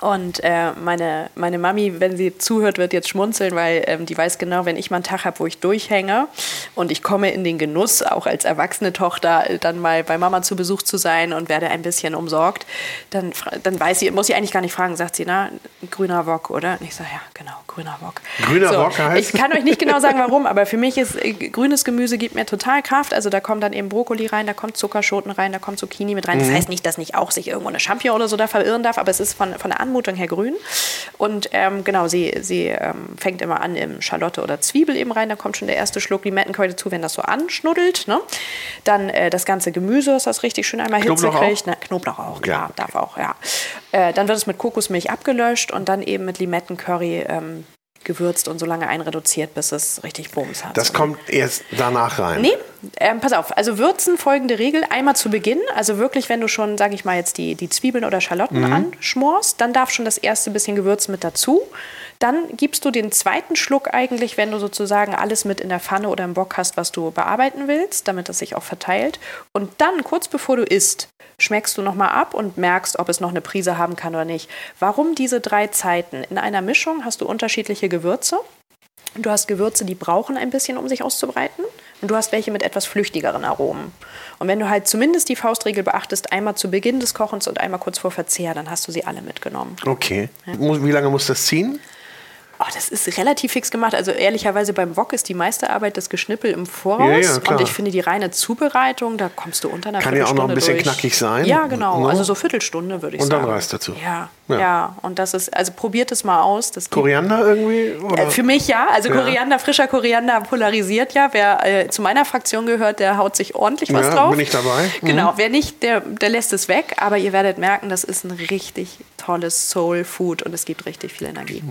Und äh, meine, meine Mami, wenn sie zuhört, wird jetzt schmunzeln, weil ähm, die weiß genau, wenn ich mal einen Tag habe, wo ich durchhänge und ich komme in den Genuss, auch als erwachsene Tochter, äh, dann mal bei Mama zu Besuch zu sein und werde ein bisschen umsorgt, dann, dann weiß sie, muss sie eigentlich gar nicht fragen, sagt sie, na, grüner Wok, oder? Und ich sage, ja, genau, grüner Wok. Grüner Wok heißt? Ich kann euch nicht genau sagen, warum, aber für mich ist äh, grünes Gemüse gibt mir total Kraft. Also da kommt dann eben Brokkoli rein, da kommt Zuckerschoten rein, da kommt Zucchini mit rein. Das heißt nicht, dass nicht auch sich irgendwo eine Champignon oder so da verirren darf, aber es ist von, von der Anmutung her grün. Und ähm, genau, sie, sie ähm, fängt immer an im Schalotte oder Zwiebel eben rein, da kommt schon der erste Schluck Limettencurry dazu, wenn das so anschnuddelt. Ne? Dann äh, das ganze Gemüse, dass das richtig schön einmal Knoblauch Hitze auch? kriegt. Ne? Knoblauch auch, klar, Ja. darf auch, ja. Äh, dann wird es mit Kokosmilch abgelöscht und dann eben mit Limettencurry ähm, gewürzt und so lange einreduziert, bis es richtig Bums hat. Das kommt erst danach rein. Nee, ähm, pass auf. Also würzen folgende Regel. Einmal zu Beginn, also wirklich, wenn du schon, sage ich mal, jetzt die, die Zwiebeln oder Schalotten anschmorst, dann darf schon das erste bisschen Gewürz mit dazu. Dann gibst du den zweiten Schluck eigentlich, wenn du sozusagen alles mit in der Pfanne oder im Bock hast, was du bearbeiten willst, damit es sich auch verteilt. Und dann, kurz bevor du isst, schmeckst du nochmal ab und merkst, ob es noch eine Prise haben kann oder nicht. Warum diese drei Zeiten? In einer Mischung hast du unterschiedliche Gewürze. Du hast Gewürze, die brauchen ein bisschen, um sich auszubreiten. Und du hast welche mit etwas flüchtigeren Aromen. Und wenn du halt zumindest die Faustregel beachtest, einmal zu Beginn des Kochens und einmal kurz vor Verzehr, dann hast du sie alle mitgenommen. Okay. Muss- Wie lange muss das ziehen? Oh, das ist relativ fix gemacht. Also ehrlicherweise beim Wok ist die meiste Arbeit das Geschnippel im Voraus. Ja, ja, und ich finde die reine Zubereitung, da kommst du unter einer Kann ja auch noch ein bisschen durch. knackig sein. Ja, genau. Ne? Also so Viertelstunde würde ich Und dann sagen. Reis dazu. Ja, Ja. ja, Und das ist, also probiert es mal aus. Das Koriander irgendwie? Oder? äh, Für mich ja. Also. Koriander, frischer Koriander polarisiert ja. Wer äh, zu meiner Fraktion gehört, der haut sich ordentlich was Ja, drauf. bin ich dabei. Mhm. Genau. Wer nicht, der, der lässt es weg. Aber ihr werdet merken, das ist ein richtig tolles Soul Food und es gibt richtig viel Energie.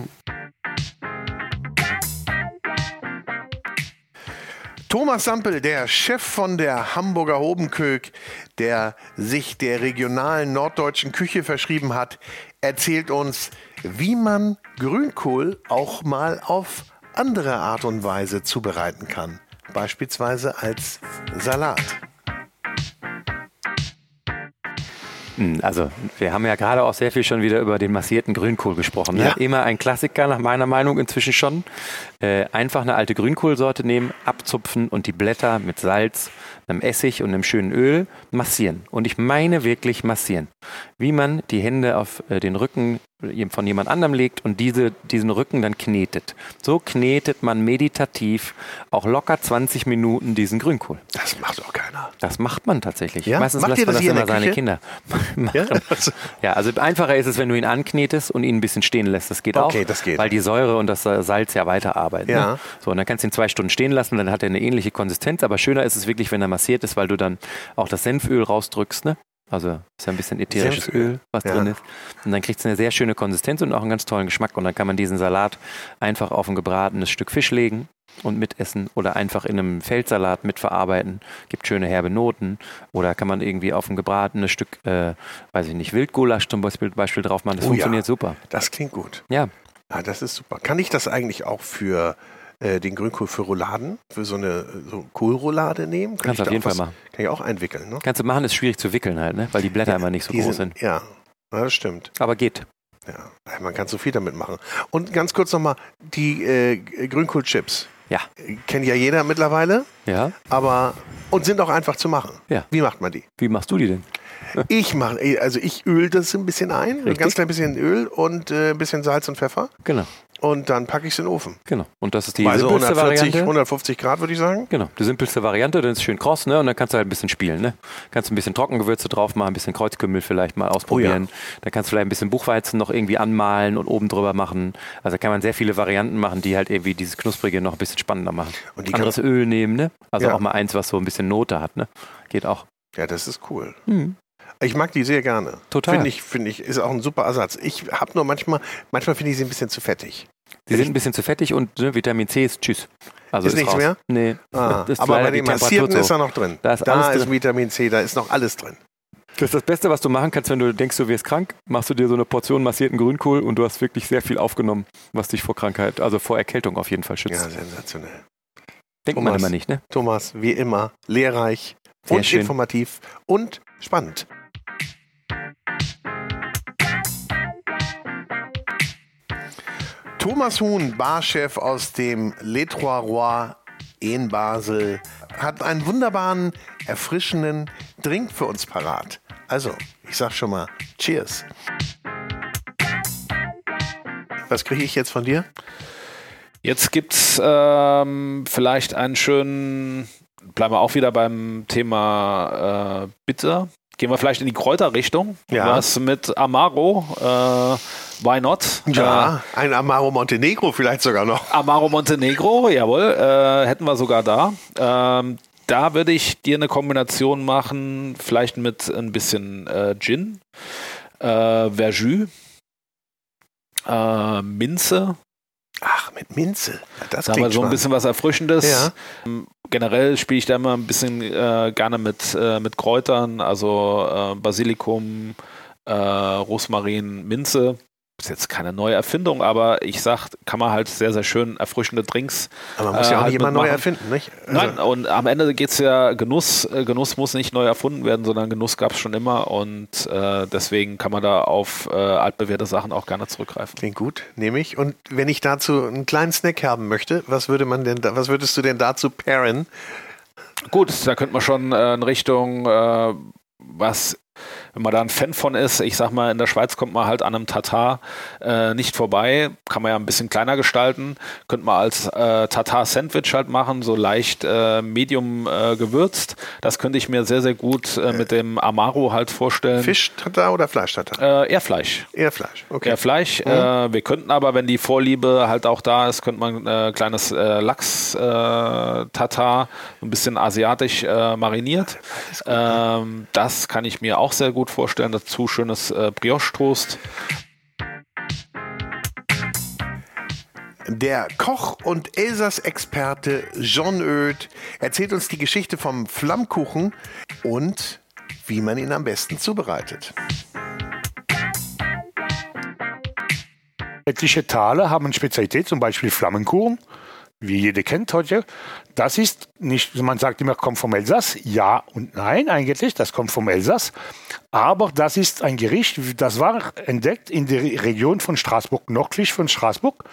Thomas Sampel, der Chef von der Hamburger Hobenkök, der sich der regionalen norddeutschen Küche verschrieben hat, erzählt uns, wie man Grünkohl auch mal auf andere Art und Weise zubereiten kann. Beispielsweise als Salat. Also, wir haben ja gerade auch sehr viel schon wieder über den massierten Grünkohl gesprochen. Ne? Ja. Immer ein Klassiker nach meiner Meinung inzwischen schon. Äh, einfach eine alte Grünkohlsorte nehmen, abzupfen und die Blätter mit Salz, einem Essig und einem schönen Öl massieren. Und ich meine wirklich massieren. Wie man die Hände auf äh, den Rücken von jemand anderem legt und diese, diesen Rücken dann knetet. So knetet man meditativ auch locker 20 Minuten diesen Grünkohl. Das macht doch keiner. Das macht man tatsächlich. Ja? Meistens Macht lässt man das das immer seine? Kinder <laughs> machen. Ja? Ja, also einfacher ist es, wenn du ihn anknetest und ihn ein bisschen stehen lässt. Das geht auch. Okay, das geht. Weil die Säure und das Salz ja weiterarbeiten. Ja. Ne? So, und dann kannst du ihn zwei Stunden stehen lassen, dann hat er eine ähnliche Konsistenz. Aber schöner ist es wirklich, wenn er massiert ist, weil du dann auch das Senföl rausdrückst. Ne? Also ist ja ein bisschen ätherisches Senföl, Öl, was ja. drin ist. Und dann kriegt es eine sehr schöne Konsistenz und auch einen ganz tollen Geschmack. Und dann kann man diesen Salat einfach auf ein gebratenes Stück Fisch legen und mitessen oder einfach in einem Feldsalat mitverarbeiten. Gibt schöne herbe Noten. Oder kann man irgendwie auf ein gebratenes Stück, äh, weiß ich nicht, Wildgulasch zum Beispiel, Beispiel drauf machen. Das Oh ja. funktioniert super. Das klingt gut. Ja, Ja, das ist super. Kann ich das eigentlich auch für äh, den Grünkohl für Rouladen, für so eine so Kohlroulade nehmen? Kann Kannst auf jeden Fall was- machen. Kann ich auch einwickeln, ne? kannst du machen, ist schwierig zu wickeln halt, ne? weil die Blätter immer nicht so groß sind. Ja, ja, das stimmt. Aber geht. Ja, man kann so viel damit machen. Und ganz kurz nochmal, die äh, Grünkohlchips. Ja. Äh, Kennt ja jeder mittlerweile, Ja. aber und sind auch einfach zu machen. Ja. Wie macht man die? Wie machst du die denn? Ich mache, also ich öl das ein bisschen ein, ein Richtig. ganz klein bisschen Öl und äh, ein bisschen Salz und Pfeffer Genau, und dann packe ich es in den Ofen. genau. Und das ist die Bei so simpelste 140, Variante. 150 Grad würde ich sagen. Genau, die simpelste Variante, dann ist es schön kross, ne? Und dann kannst du halt ein bisschen spielen, ne? Kannst ein bisschen Trockengewürze drauf machen, ein bisschen Kreuzkümmel vielleicht mal ausprobieren. Dann kannst du vielleicht ein bisschen Buchweizen noch irgendwie anmalen und oben drüber machen. Also kann man sehr viele Varianten machen, die halt irgendwie dieses Knusprige noch ein bisschen spannender machen. Und die kann- Anderes Öl nehmen, ne? Also Ja. auch mal eins, was so ein bisschen Note hat, ne? Geht auch. Ja, das ist cool. Ich mag die sehr gerne. Total. Finde ich, finde ich, ist auch ein super Ersatz. Ich habe nur manchmal, manchmal finde ich sie ein bisschen zu fettig. Die sind ein bisschen zu fettig und ne, Vitamin C ist tschüss. Also Ist nichts raus. mehr? Nee. Ah, <laughs> ist aber bei den Massierten zu ist er noch drin. Da ist alles ist drin. Vitamin C, da ist noch alles drin. Das ist das Beste, was du machen kannst, wenn du denkst, du wirst krank, machst du dir so eine Portion massierten Grünkohl und du hast wirklich sehr viel aufgenommen, was dich vor Krankheit, also vor Erkältung auf jeden Fall schützt. Ja, sensationell. Denkt man Thomas. immer nicht, ne? Thomas, wie immer, lehrreich Sehr und schön. informativ und spannend. Thomas Huhn, Barchef aus dem Les Trois Rois in Basel, hat einen wunderbaren, erfrischenden Drink für uns parat. Also, ich sag schon mal, Cheers. Was kriege ich jetzt von dir? Jetzt gibt's ähm, vielleicht einen schönen, bleiben wir auch wieder beim Thema äh, Bitter. Gehen wir vielleicht in die Kräuterrichtung. Ja. Was mit Amaro, äh, why not? Ja, ein Amaro Montenegro vielleicht sogar noch. Äh, Amaro Montenegro, jawohl, äh, hätten wir sogar da. Ähm, da würde ich dir eine Kombination machen, vielleicht mit ein bisschen äh, Gin, äh, Verjus, äh, Minze, Ach, mit Minze. Das Da klingt so ein bisschen was Erfrischendes. Ja. Ähm, Generell spiele ich da immer ein bisschen äh, gerne mit, äh, mit Kräutern, also äh, Basilikum, äh, Rosmarin, Minze. Ist jetzt keine neue Erfindung, aber ich sag, kann man halt sehr, sehr schön erfrischende Drinks. Aber man muss äh, ja auch halt nicht immer neu erfinden, nicht? Also- Nein, und am Ende geht es ja Genuss. Äh, Genuss muss nicht neu erfunden werden, sondern Genuss gab es schon immer und äh, deswegen kann man da auf äh, altbewährte Sachen auch gerne zurückgreifen. Klingt gut, nehme ich. Und wenn ich dazu einen kleinen Snack haben möchte, was würde man denn da, was würdest du denn dazu pairen? Gut, da könnte man schon äh, in Richtung, äh, was, wenn man da ein Fan von ist, ich sag mal, in der Schweiz kommt man halt an einem Tatar äh, nicht vorbei, kann man ja ein bisschen kleiner gestalten, könnte man als äh, Tatar-Sandwich halt machen, so leicht äh, medium äh, gewürzt. Das könnte ich mir sehr, sehr gut äh, mit dem Amaro halt vorstellen. Fisch-Tatar oder Fleisch-Tatar? Äh, eher Fleisch. Eher Fleisch, okay. Eher Fleisch. Äh, wir könnten aber, wenn die Vorliebe halt auch da ist, könnte man äh, kleines äh, Lachs-Tatar, ein bisschen asiatisch äh, mariniert. Ähm, das kann ich mir auch sehr gut vorstellen. Dazu schönes äh, Brioche-Toast. Der Koch und Elsass-Experte Jean Oeth erzählt uns die Geschichte vom Flammkuchen und wie man ihn am besten zubereitet. Etliche Tale haben eine Spezialität, zum Beispiel Flammenkuchen. Wie jeder kennt heute, das ist nicht, man sagt immer, kommt vom Elsass. Ja und nein, eigentlich, das kommt vom Elsass. Aber das ist ein Gericht, das war entdeckt in der Region von Straßburg, nördlich von Straßburg.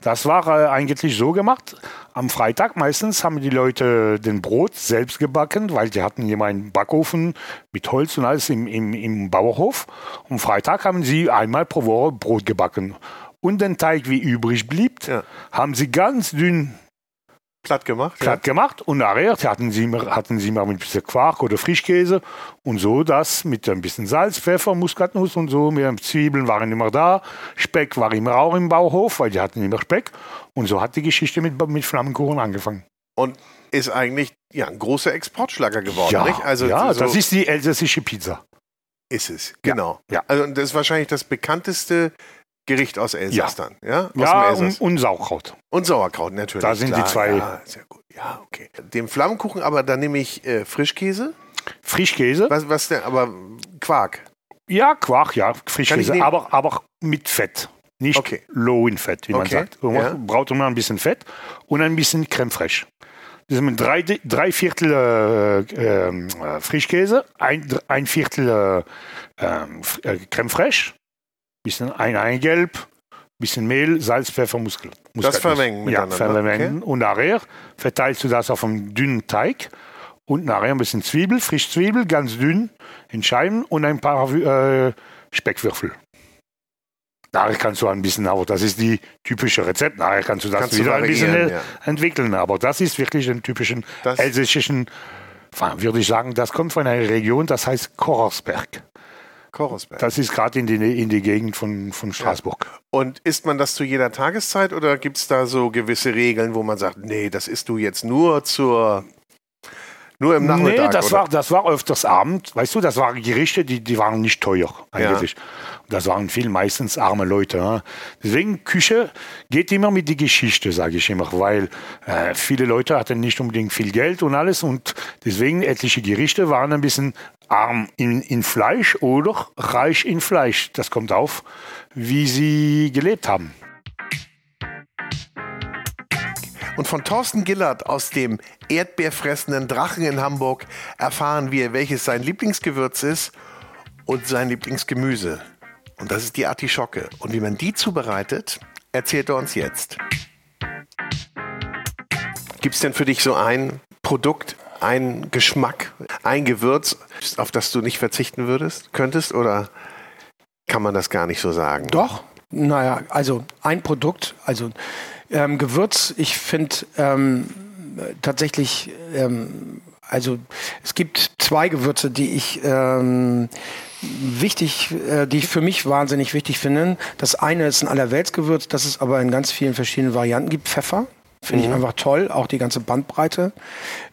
Das war äh, eigentlich so gemacht. Am Freitag meistens haben die Leute den Brot selbst gebacken, weil die hatten immer einen Backofen mit Holz und alles im, im, im Bauerhof. Und Freitag haben sie einmal pro Woche Brot gebacken. Und den Teig, wie übrig blieb, Ja. haben sie ganz dünn Platt gemacht. platt gemacht und nachher hatten sie, immer- hatten sie mal mit ein bisschen Quark oder Frischkäse und so das mit ein bisschen Salz, Pfeffer, Muskatnuss und so. Mit Zwiebeln waren immer da, Speck war immer auch im Bauhof, weil die hatten immer Speck. Und so hat die Geschichte mit, mit Flammenkuchen angefangen. Und ist eigentlich ja, ein großer Exportschlager geworden. ja, nicht? Also ja so das ist die elsässische Pizza. ist es. Genau. ja. Also und das ist wahrscheinlich das bekannteste Gericht aus Elsass Ja. dann. Ja, aus Ja, dem und, und Sauerkraut. Und Sauerkraut natürlich. Da sind die klar. zwei- Ja, sehr gut. Ja, okay. Den Flammkuchen, aber da nehme ich äh, Frischkäse. Frischkäse. Was, was denn? Aber Quark. Ja, Quark, ja, Frischkäse, aber, aber mit Fett. Nicht Okay. low in Fett, wie man Okay, sagt. Man ja. braucht immer ein bisschen Fett und ein bisschen Creme fraiche. Das sind drei, drei Viertel äh, ähm, äh, Frischkäse, ein, ein Viertel äh, ähm, äh, Creme fraiche, bisschen ein Eigelb, bisschen Mehl, Salz, Pfeffer, Muskel. Das vermengen Ja, vermengen. Und nachher verteilst du das auf einen dünnen Teig und nachher ein bisschen Zwiebel, Frischzwiebel, ganz dünn in Scheiben und ein paar äh, Speckwürfel. Nachher kannst du ein bisschen, aber das ist die typische Rezept. Nachher kannst du das Kannst du wieder ein bisschen äh, ja. entwickeln. Aber das ist wirklich ein typischen Das- elsässischen, würde ich sagen, das kommt von einer Region, das heißt Kochersberg. Korosberg. Das ist gerade in die, in die Gegend von, von Straßburg. Und isst man das zu jeder Tageszeit oder gibt es da so gewisse Regeln, wo man sagt, nee, das isst du jetzt nur zur nur im Nachmittag? nee, das oder? war, das war öfters Abend. Weißt du, das waren Gerichte, die, die waren nicht teuer eigentlich. Das waren viel meistens arme Leute. Ja. Deswegen Küche geht immer mit die Geschichte, sage ich immer, weil äh, viele Leute hatten nicht unbedingt viel Geld und alles und deswegen etliche Gerichte waren ein bisschen arm in, in Fleisch oder reich in Fleisch. Das kommt auf, wie sie gelebt haben. Und von Thorsten Gillert aus dem erdbeerfressenden Drachen in Hamburg erfahren wir, welches sein Lieblingsgewürz ist und sein Lieblingsgemüse. Und das ist die Artischocke. Und wie man die zubereitet, erzählt er uns jetzt. Gibt es denn für dich so ein Produkt, ein Geschmack, ein Gewürz, auf das du nicht verzichten würdest, könntest? Oder kann man das gar nicht so sagen? Doch, naja, also ein Produkt, also ähm, Gewürz, ich finde ähm, tatsächlich, ähm, also es gibt zwei Gewürze, die ich ähm, wichtig, äh, die ich für mich wahnsinnig wichtig finde. Das eine ist ein Allerweltsgewürz, das es aber in ganz vielen verschiedenen Varianten gibt. Pfeffer. Finde ich einfach toll, auch die ganze Bandbreite.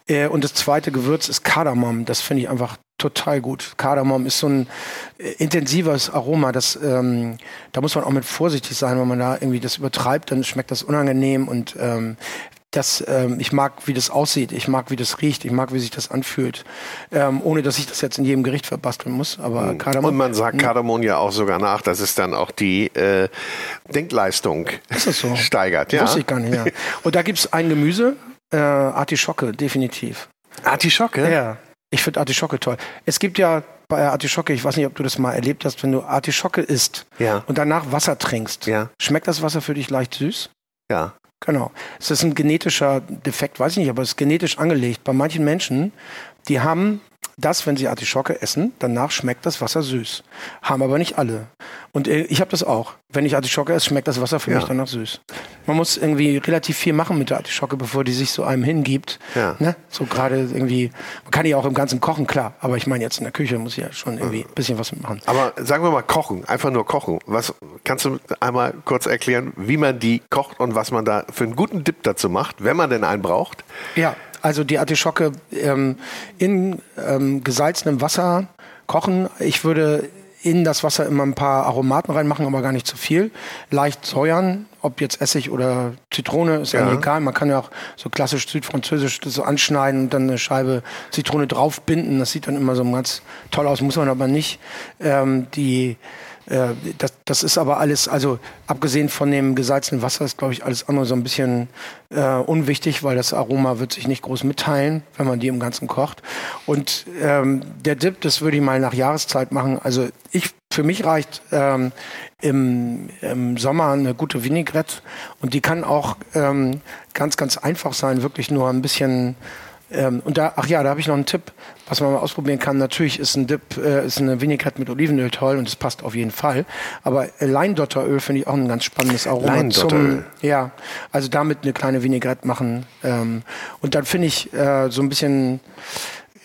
Äh, und das zweite Gewürz ist Kardamom. Das finde ich einfach total gut. Kardamom ist so ein äh, intensives Aroma. Das, ähm, da muss man auch mit vorsichtig sein, wenn man da irgendwie das übertreibt, dann schmeckt das unangenehm und ähm, das, ähm, ich mag, wie das aussieht, ich mag, wie das riecht, ich mag, wie sich das anfühlt, ähm, ohne dass ich das jetzt in jedem Gericht verbasteln muss. Aber Kardamom. Und man sagt Mm. Kardamom ja auch sogar nach, dass es dann auch die äh, Denkleistung so? steigert. Ja. Wusste ich gar nicht, ja. <laughs> Und da gibt es ein Gemüse, äh, Artischocke, definitiv. Artischocke? Ja, ich finde Artischocke toll. Es gibt ja bei Artischocke, ich weiß nicht, ob du das mal erlebt hast, wenn du Artischocke isst Ja. und danach Wasser trinkst, Ja. schmeckt das Wasser für dich leicht süß? Ja. Genau. Es ist ein genetischer Defekt, weiß ich nicht, aber es ist genetisch angelegt. Bei manchen Menschen, die haben das, wenn sie Artischocke essen, danach schmeckt das Wasser süß. Haben aber nicht alle. Und äh, ich habe das auch. Wenn ich Artischocke esse, schmeckt das Wasser für Ja. mich danach süß. Man muss irgendwie relativ viel machen mit der Artischocke, bevor die sich so einem hingibt. Ja. Ne? So gerade irgendwie, man kann die auch im Ganzen kochen, klar. Aber ich meine, jetzt in der Küche muss ich ja schon irgendwie ein bisschen was mitmachen. Aber sagen wir mal kochen, einfach nur kochen. Was kannst du einmal kurz erklären, wie man die kocht und was man da für einen guten Dip dazu macht, wenn man denn einen braucht? Ja, also die Artischocke ähm, in ähm, gesalzenem Wasser kochen. Ich würde in das Wasser immer ein paar Aromaten reinmachen, aber gar nicht zu viel. Leicht säuern, ob jetzt Essig oder Zitrone, ist Ja. egal. Man kann ja auch so klassisch südfranzösisch das so anschneiden und dann eine Scheibe Zitrone draufbinden. Das sieht dann immer so ganz toll aus, muss man aber nicht. Ähm, die Äh, das, das ist aber alles, also abgesehen von dem gesalzenen Wasser ist, glaube ich, alles andere so ein bisschen äh, unwichtig, weil das Aroma wird sich nicht groß mitteilen, wenn man die im Ganzen kocht. Und ähm, der Dip, das würde ich mal nach Jahreszeit machen. Also ich, für mich reicht ähm, im, im Sommer eine gute Vinaigrette und die kann auch ähm, ganz, ganz einfach sein, wirklich nur ein bisschen ähm, und da, ach ja, da habe ich noch einen Tipp, was man mal ausprobieren kann. Natürlich ist ein Dip, äh, ist eine Vinaigrette mit Olivenöl toll und es passt auf jeden Fall. Aber äh, Leindotteröl finde ich auch ein ganz spannendes Aroma. Zum, ja, also damit eine kleine Vinaigrette machen. Ähm, und dann finde ich äh, so ein bisschen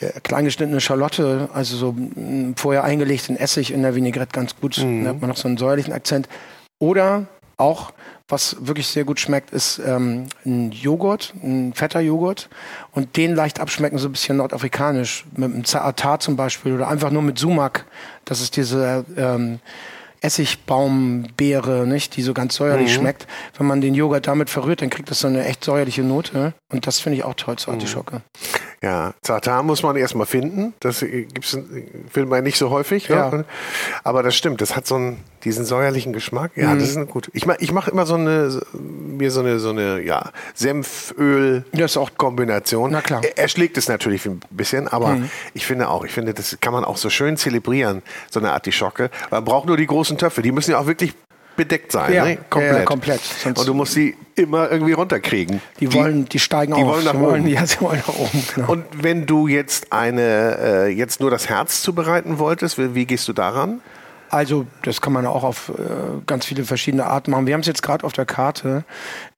äh, kleingeschnittene Schalotte, also so mh, vorher eingelegt in Essig in der Vinaigrette ganz gut. Mhm. Da hat man noch so einen säuerlichen Akzent. Oder auch, was wirklich sehr gut schmeckt, ist ähm, ein Joghurt, ein fetter Joghurt. Und den leicht abschmecken, so ein bisschen nordafrikanisch. Mit einem Zaatar zum Beispiel oder einfach nur mit Sumak. Das ist diese ähm, Essigbaumbeere, nicht, die so ganz säuerlich Mhm. schmeckt. Wenn man den Joghurt damit verrührt, dann kriegt das so eine echt säuerliche Note. Und das finde ich auch toll zur Artischocke. Ja, Zatan muss man erstmal finden. Das äh, gibt's, äh, findet man nicht so häufig. Ne? Ja. Aber das stimmt, das hat so einen, diesen säuerlichen Geschmack. Ja, Mhm. das ist eine gut. Ich mache ich mach immer so eine, mir so eine, so eine, ja, Senföl-Kombination. Na klar. Er, er schlägt es natürlich ein bisschen, aber Mhm. ich finde auch, ich finde, das kann man auch so schön zelebrieren, so eine Artischocke. Man braucht nur die großen Töpfe. Die müssen ja auch wirklich bedeckt sein, Ja, ne? komplett. ja, komplett. Und du musst sie immer irgendwie runterkriegen. Die, wollen, die steigen die auf. wollen nach sie wollen, oben. Ja, sie wollen nach oben. Genau. Und wenn du jetzt eine, äh, jetzt nur das Herz zubereiten wolltest, wie, wie gehst du daran? Also, das kann man auch auf äh, ganz viele verschiedene Arten machen. Wir haben es jetzt gerade auf der Karte.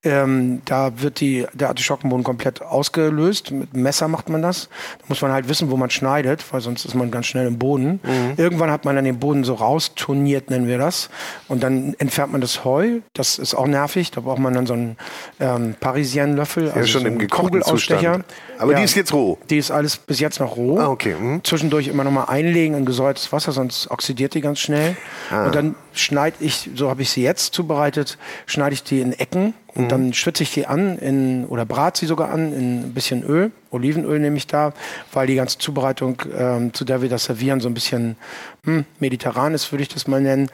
Ähm, da wird die, der Artischockenboden komplett ausgelöst. Mit einem Messer macht man das. Da muss man halt wissen, wo man schneidet, weil sonst ist man ganz schnell im Boden. Irgendwann hat man dann den Boden so rausturniert, nennen wir das. Und dann entfernt man das Heu. Das ist auch nervig. Da braucht man dann so einen ähm, Parisienne-Löffel. Ja, schon so im gekochten Kugelausstecher. Zustand. Aber die ist jetzt roh. Die ist alles bis jetzt noch roh. Ah, okay. Mhm. Zwischendurch immer noch mal einlegen in gesäuertes Wasser, sonst oxidiert die ganz schnell. Ah. Und dann schneide ich, so habe ich sie jetzt zubereitet, schneide ich die in Ecken und dann schwitze ich die an in, oder brate sie sogar an in ein bisschen Öl. Olivenöl nehme ich da, weil die ganze Zubereitung, ähm, zu der wir das servieren, so ein bisschen hm, mediterran ist, würde ich das mal nennen.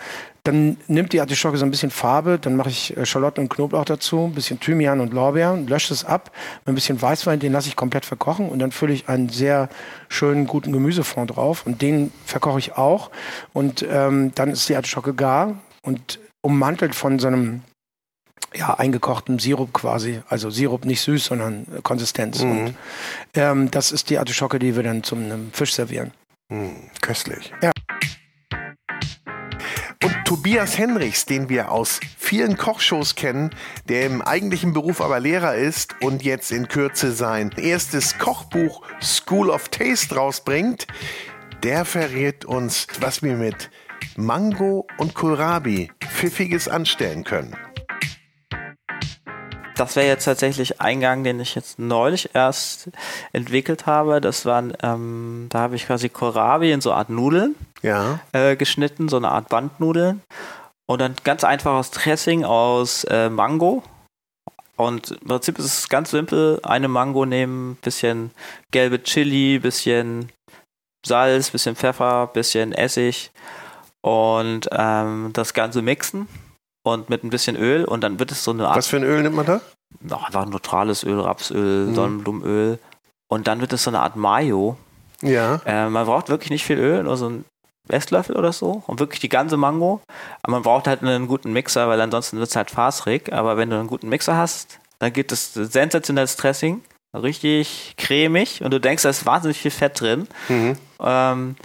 Dann nimmt die Artischocke so ein bisschen Farbe, dann mache ich äh, Schalotten und Knoblauch dazu, ein bisschen Thymian und Lorbeer, lösche es ab, mit ein bisschen Weißwein, den lasse ich komplett verkochen und dann fülle ich einen sehr schönen, guten Gemüsefond drauf und den verkoche ich auch und ähm, dann ist die Artischocke gar und ummantelt von so einem ja, eingekochten Sirup quasi. Also Sirup nicht süß, sondern äh, Konsistenz. Mhm. Und ähm, das ist die Artischocke, die wir dann zum einem Fisch servieren. Hm, köstlich. Ja. Und Tobias Henrichs, den wir aus vielen Kochshows kennen, der im eigentlichen Beruf aber Lehrer ist und jetzt in Kürze sein erstes Kochbuch School of Taste rausbringt, der verrät uns, was wir mit Mango und Kohlrabi Pfiffiges anstellen können. Das wäre jetzt tatsächlich ein Gang, den ich jetzt neulich erst entwickelt habe. Das waren, ähm, da habe ich quasi Kohlrabi in so eine Art Nudeln Ja. äh, geschnitten, so eine Art Bandnudeln. Und dann ganz einfaches Dressing aus äh, Mango. Und im Prinzip ist es ganz simpel. Eine Mango nehmen, bisschen gelbe Chili, bisschen Salz, bisschen Pfeffer, bisschen Essig und ähm, das Ganze mixen und mit ein bisschen Öl und dann wird es so eine Art Was für ein Öl nimmt man da? no, einfach neutrales Öl, Rapsöl, Mhm. Sonnenblumenöl. Und dann wird es so eine Art Mayo. Ja. Äh, man braucht wirklich nicht viel Öl, nur so ein Esslöffel oder so. Und wirklich die ganze Mango. Aber man braucht halt einen guten Mixer, weil ansonsten wird es halt faserig. Aber wenn du einen guten Mixer hast, dann gibt es sensationelles Dressing. Richtig cremig. Und du denkst, da ist wahnsinnig viel Fett drin. Mhm. Ähm,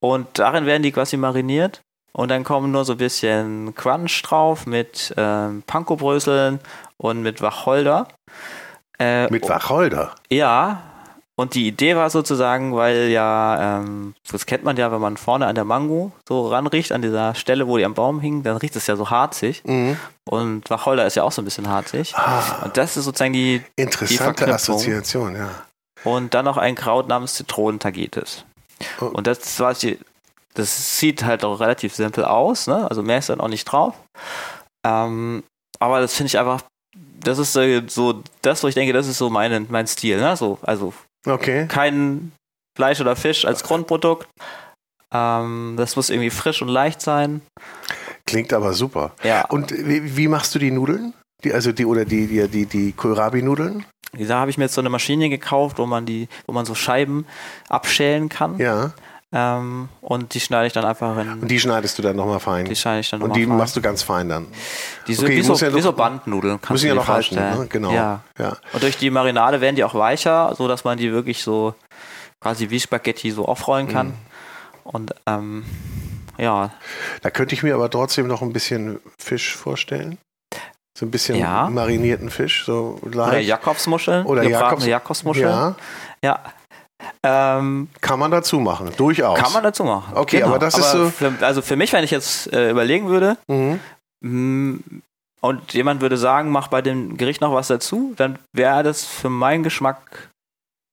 und darin werden die quasi mariniert. Und dann kommen nur so ein bisschen Crunch drauf mit ähm, Pankobröseln und mit Wacholder. Äh, Mit Wacholder. ja, und die Idee war sozusagen, weil ja, ähm, das kennt man ja, wenn man vorne an der Mango so ranriecht, an dieser Stelle, wo die am Baum hing, dann riecht es ja so harzig. Mhm. Und Wacholder ist ja auch so ein bisschen harzig. Und das ist sozusagen die, die Interessante Verknüpfung. Assoziation, ja. Und dann noch ein Kraut namens Zitronentagetes. Oh. Und das war die, das sieht halt auch relativ simpel aus, ne? Also mehr ist dann auch nicht drauf. Ähm, aber das finde ich einfach, das ist äh, so das, wo ich denke, das ist so mein, mein Stil, ne? So, also Okay. kein Fleisch oder Fisch als Grundprodukt. Ähm, das muss irgendwie frisch und leicht sein. klingt aber super. Ja. Und wie, wie machst du die Nudeln? Die, also die oder die, die, die, die Kohlrabi-Nudeln? Da habe ich mir jetzt so eine Maschine gekauft, wo man die, wo man so Scheiben abschälen kann. Ja. Ähm, und die schneide ich dann einfach in. Und die schneidest du dann nochmal fein? Die schneide ich dann Und nochmal die fein. machst du ganz fein dann? Die so, Okay, wie, so, ja wie so Bandnudeln. Müssen ja noch halten, ne? Genau. Ja. Ja. Und durch die Marinade werden die auch weicher, so dass man die wirklich so quasi wie Spaghetti so aufrollen kann. Mhm. Und ähm, ja, Da könnte ich mir aber trotzdem noch ein bisschen Fisch vorstellen. So ein bisschen Ja. marinierten Fisch, so leicht. oder Jakobsmuscheln, Oder Jakobs- Jakobsmuscheln. Ja, Ja. Ähm, kann man dazu machen, durchaus. kann man dazu machen. Genau. Okay, aber das ist so- Für, also für mich, wenn ich jetzt äh, überlegen würde, Mhm. mh, und jemand würde sagen, mach bei dem Gericht noch was dazu, dann wäre das für meinen Geschmack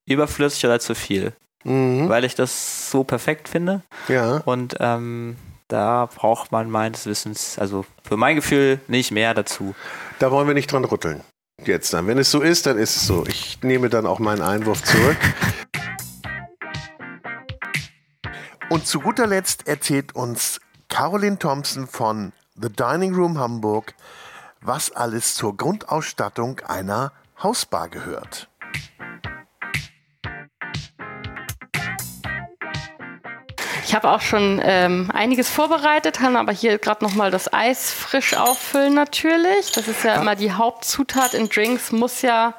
überflüssig oder zu viel. Mhm. Weil ich das so perfekt finde. Ja. Und ähm, da braucht man meines Wissens, also für mein Gefühl, nicht mehr dazu. Da wollen wir nicht dran rütteln. Jetzt dann. Wenn es so ist, dann ist es so. Ich nehme dann auch meinen Einwurf zurück. <laughs> Und zu guter Letzt erzählt uns Caroline Thompson von The Dining Room Hamburg, was alles zur Grundausstattung einer Hausbar gehört. Ich habe auch schon ähm, einiges vorbereitet, kann aber hier gerade noch mal das Eis frisch auffüllen natürlich. Das ist ja immer die Hauptzutat in Drinks, muss ja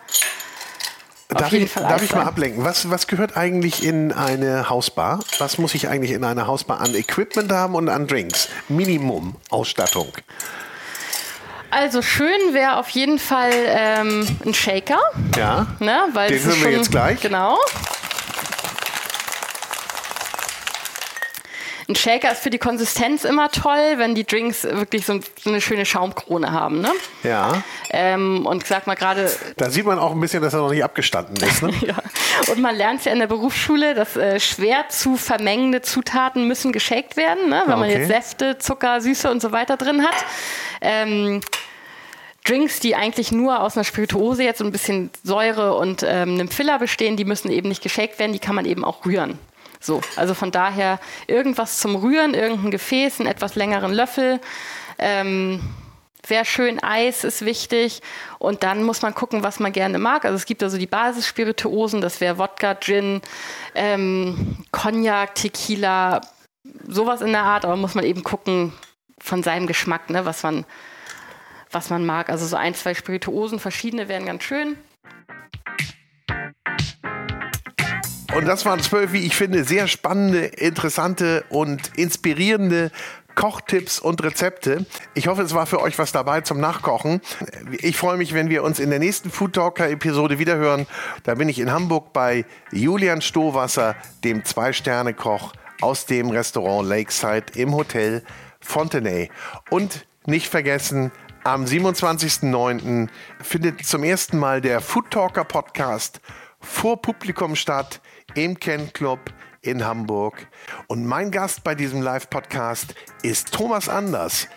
Darf ich, darf ich mal ablenken? Was, was gehört eigentlich in eine Hausbar? Was muss ich eigentlich in einer Hausbar an Equipment haben und an Drinks? Minimum Ausstattung. Also schön wäre auf jeden Fall ähm, ein Shaker, Ja. ne? Weil Den hören wir schon, jetzt gleich. Genau. Ein Shaker ist für die Konsistenz immer toll, wenn die Drinks wirklich so, so eine schöne Schaumkrone haben. Ne? Ja. Ähm, und sag mal gerade, Da sieht man auch ein bisschen, dass er noch nicht abgestanden ist. Ne? <laughs> ja. Und man lernt ja in der Berufsschule, dass äh, schwer zu vermengende Zutaten müssen geshakt werden, ne? wenn man Okay. jetzt Säfte, Zucker, Süße und so weiter drin hat. Ähm, Drinks, die eigentlich nur aus einer Spirituose jetzt ein bisschen Säure und ähm, einem Filler bestehen, die müssen eben nicht geshakt werden, die kann man eben auch rühren. So, also von daher irgendwas zum Rühren, irgendein Gefäß, einen etwas längeren Löffel. Ähm, Wäre schön, Eis ist wichtig. Und dann muss man gucken, was man gerne mag. Also es gibt also die Basisspirituosen, das wäre Wodka, Gin, ähm, Cognac, Tequila, sowas in der Art. Aber muss man eben gucken von seinem Geschmack, ne, was man, was man mag. Also so ein, zwei Spirituosen, verschiedene wären ganz schön. Und das waren zwölf, wie ich finde, sehr spannende, interessante und inspirierende Kochtipps und Rezepte. Ich hoffe, es war für euch was dabei zum Nachkochen. Ich freue mich, wenn wir uns in der nächsten Food Talker Episode wiederhören. Da bin ich in Hamburg bei Julian Stohwasser, dem Zwei-Sterne-Koch aus dem Restaurant Lakeside im Hotel Fontenay. Und nicht vergessen, am 27.09. findet zum ersten Mal der Food Talker Podcast vor Publikum statt im Ken Club in Hamburg. Und mein Gast bei diesem Live-Podcast ist Thomas Anders.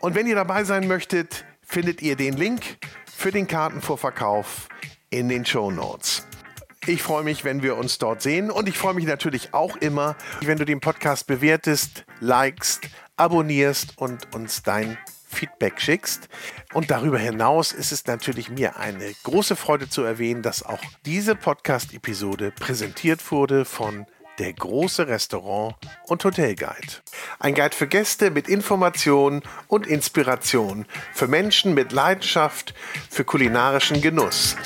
Und wenn ihr dabei sein möchtet, findet ihr den Link für den Kartenvorverkauf in den Show Notes. Ich freue mich, wenn wir uns dort sehen und ich freue mich natürlich auch immer, wenn du den Podcast bewertest, likest, abonnierst und uns dein Feedback schickst. Und darüber hinaus ist es natürlich mir eine große Freude zu erwähnen, dass auch diese Podcast-Episode präsentiert wurde von der große Restaurant und Hotelguide. Ein Guide für Gäste mit Informationen und Inspiration, für Menschen mit Leidenschaft für kulinarischen Genuss.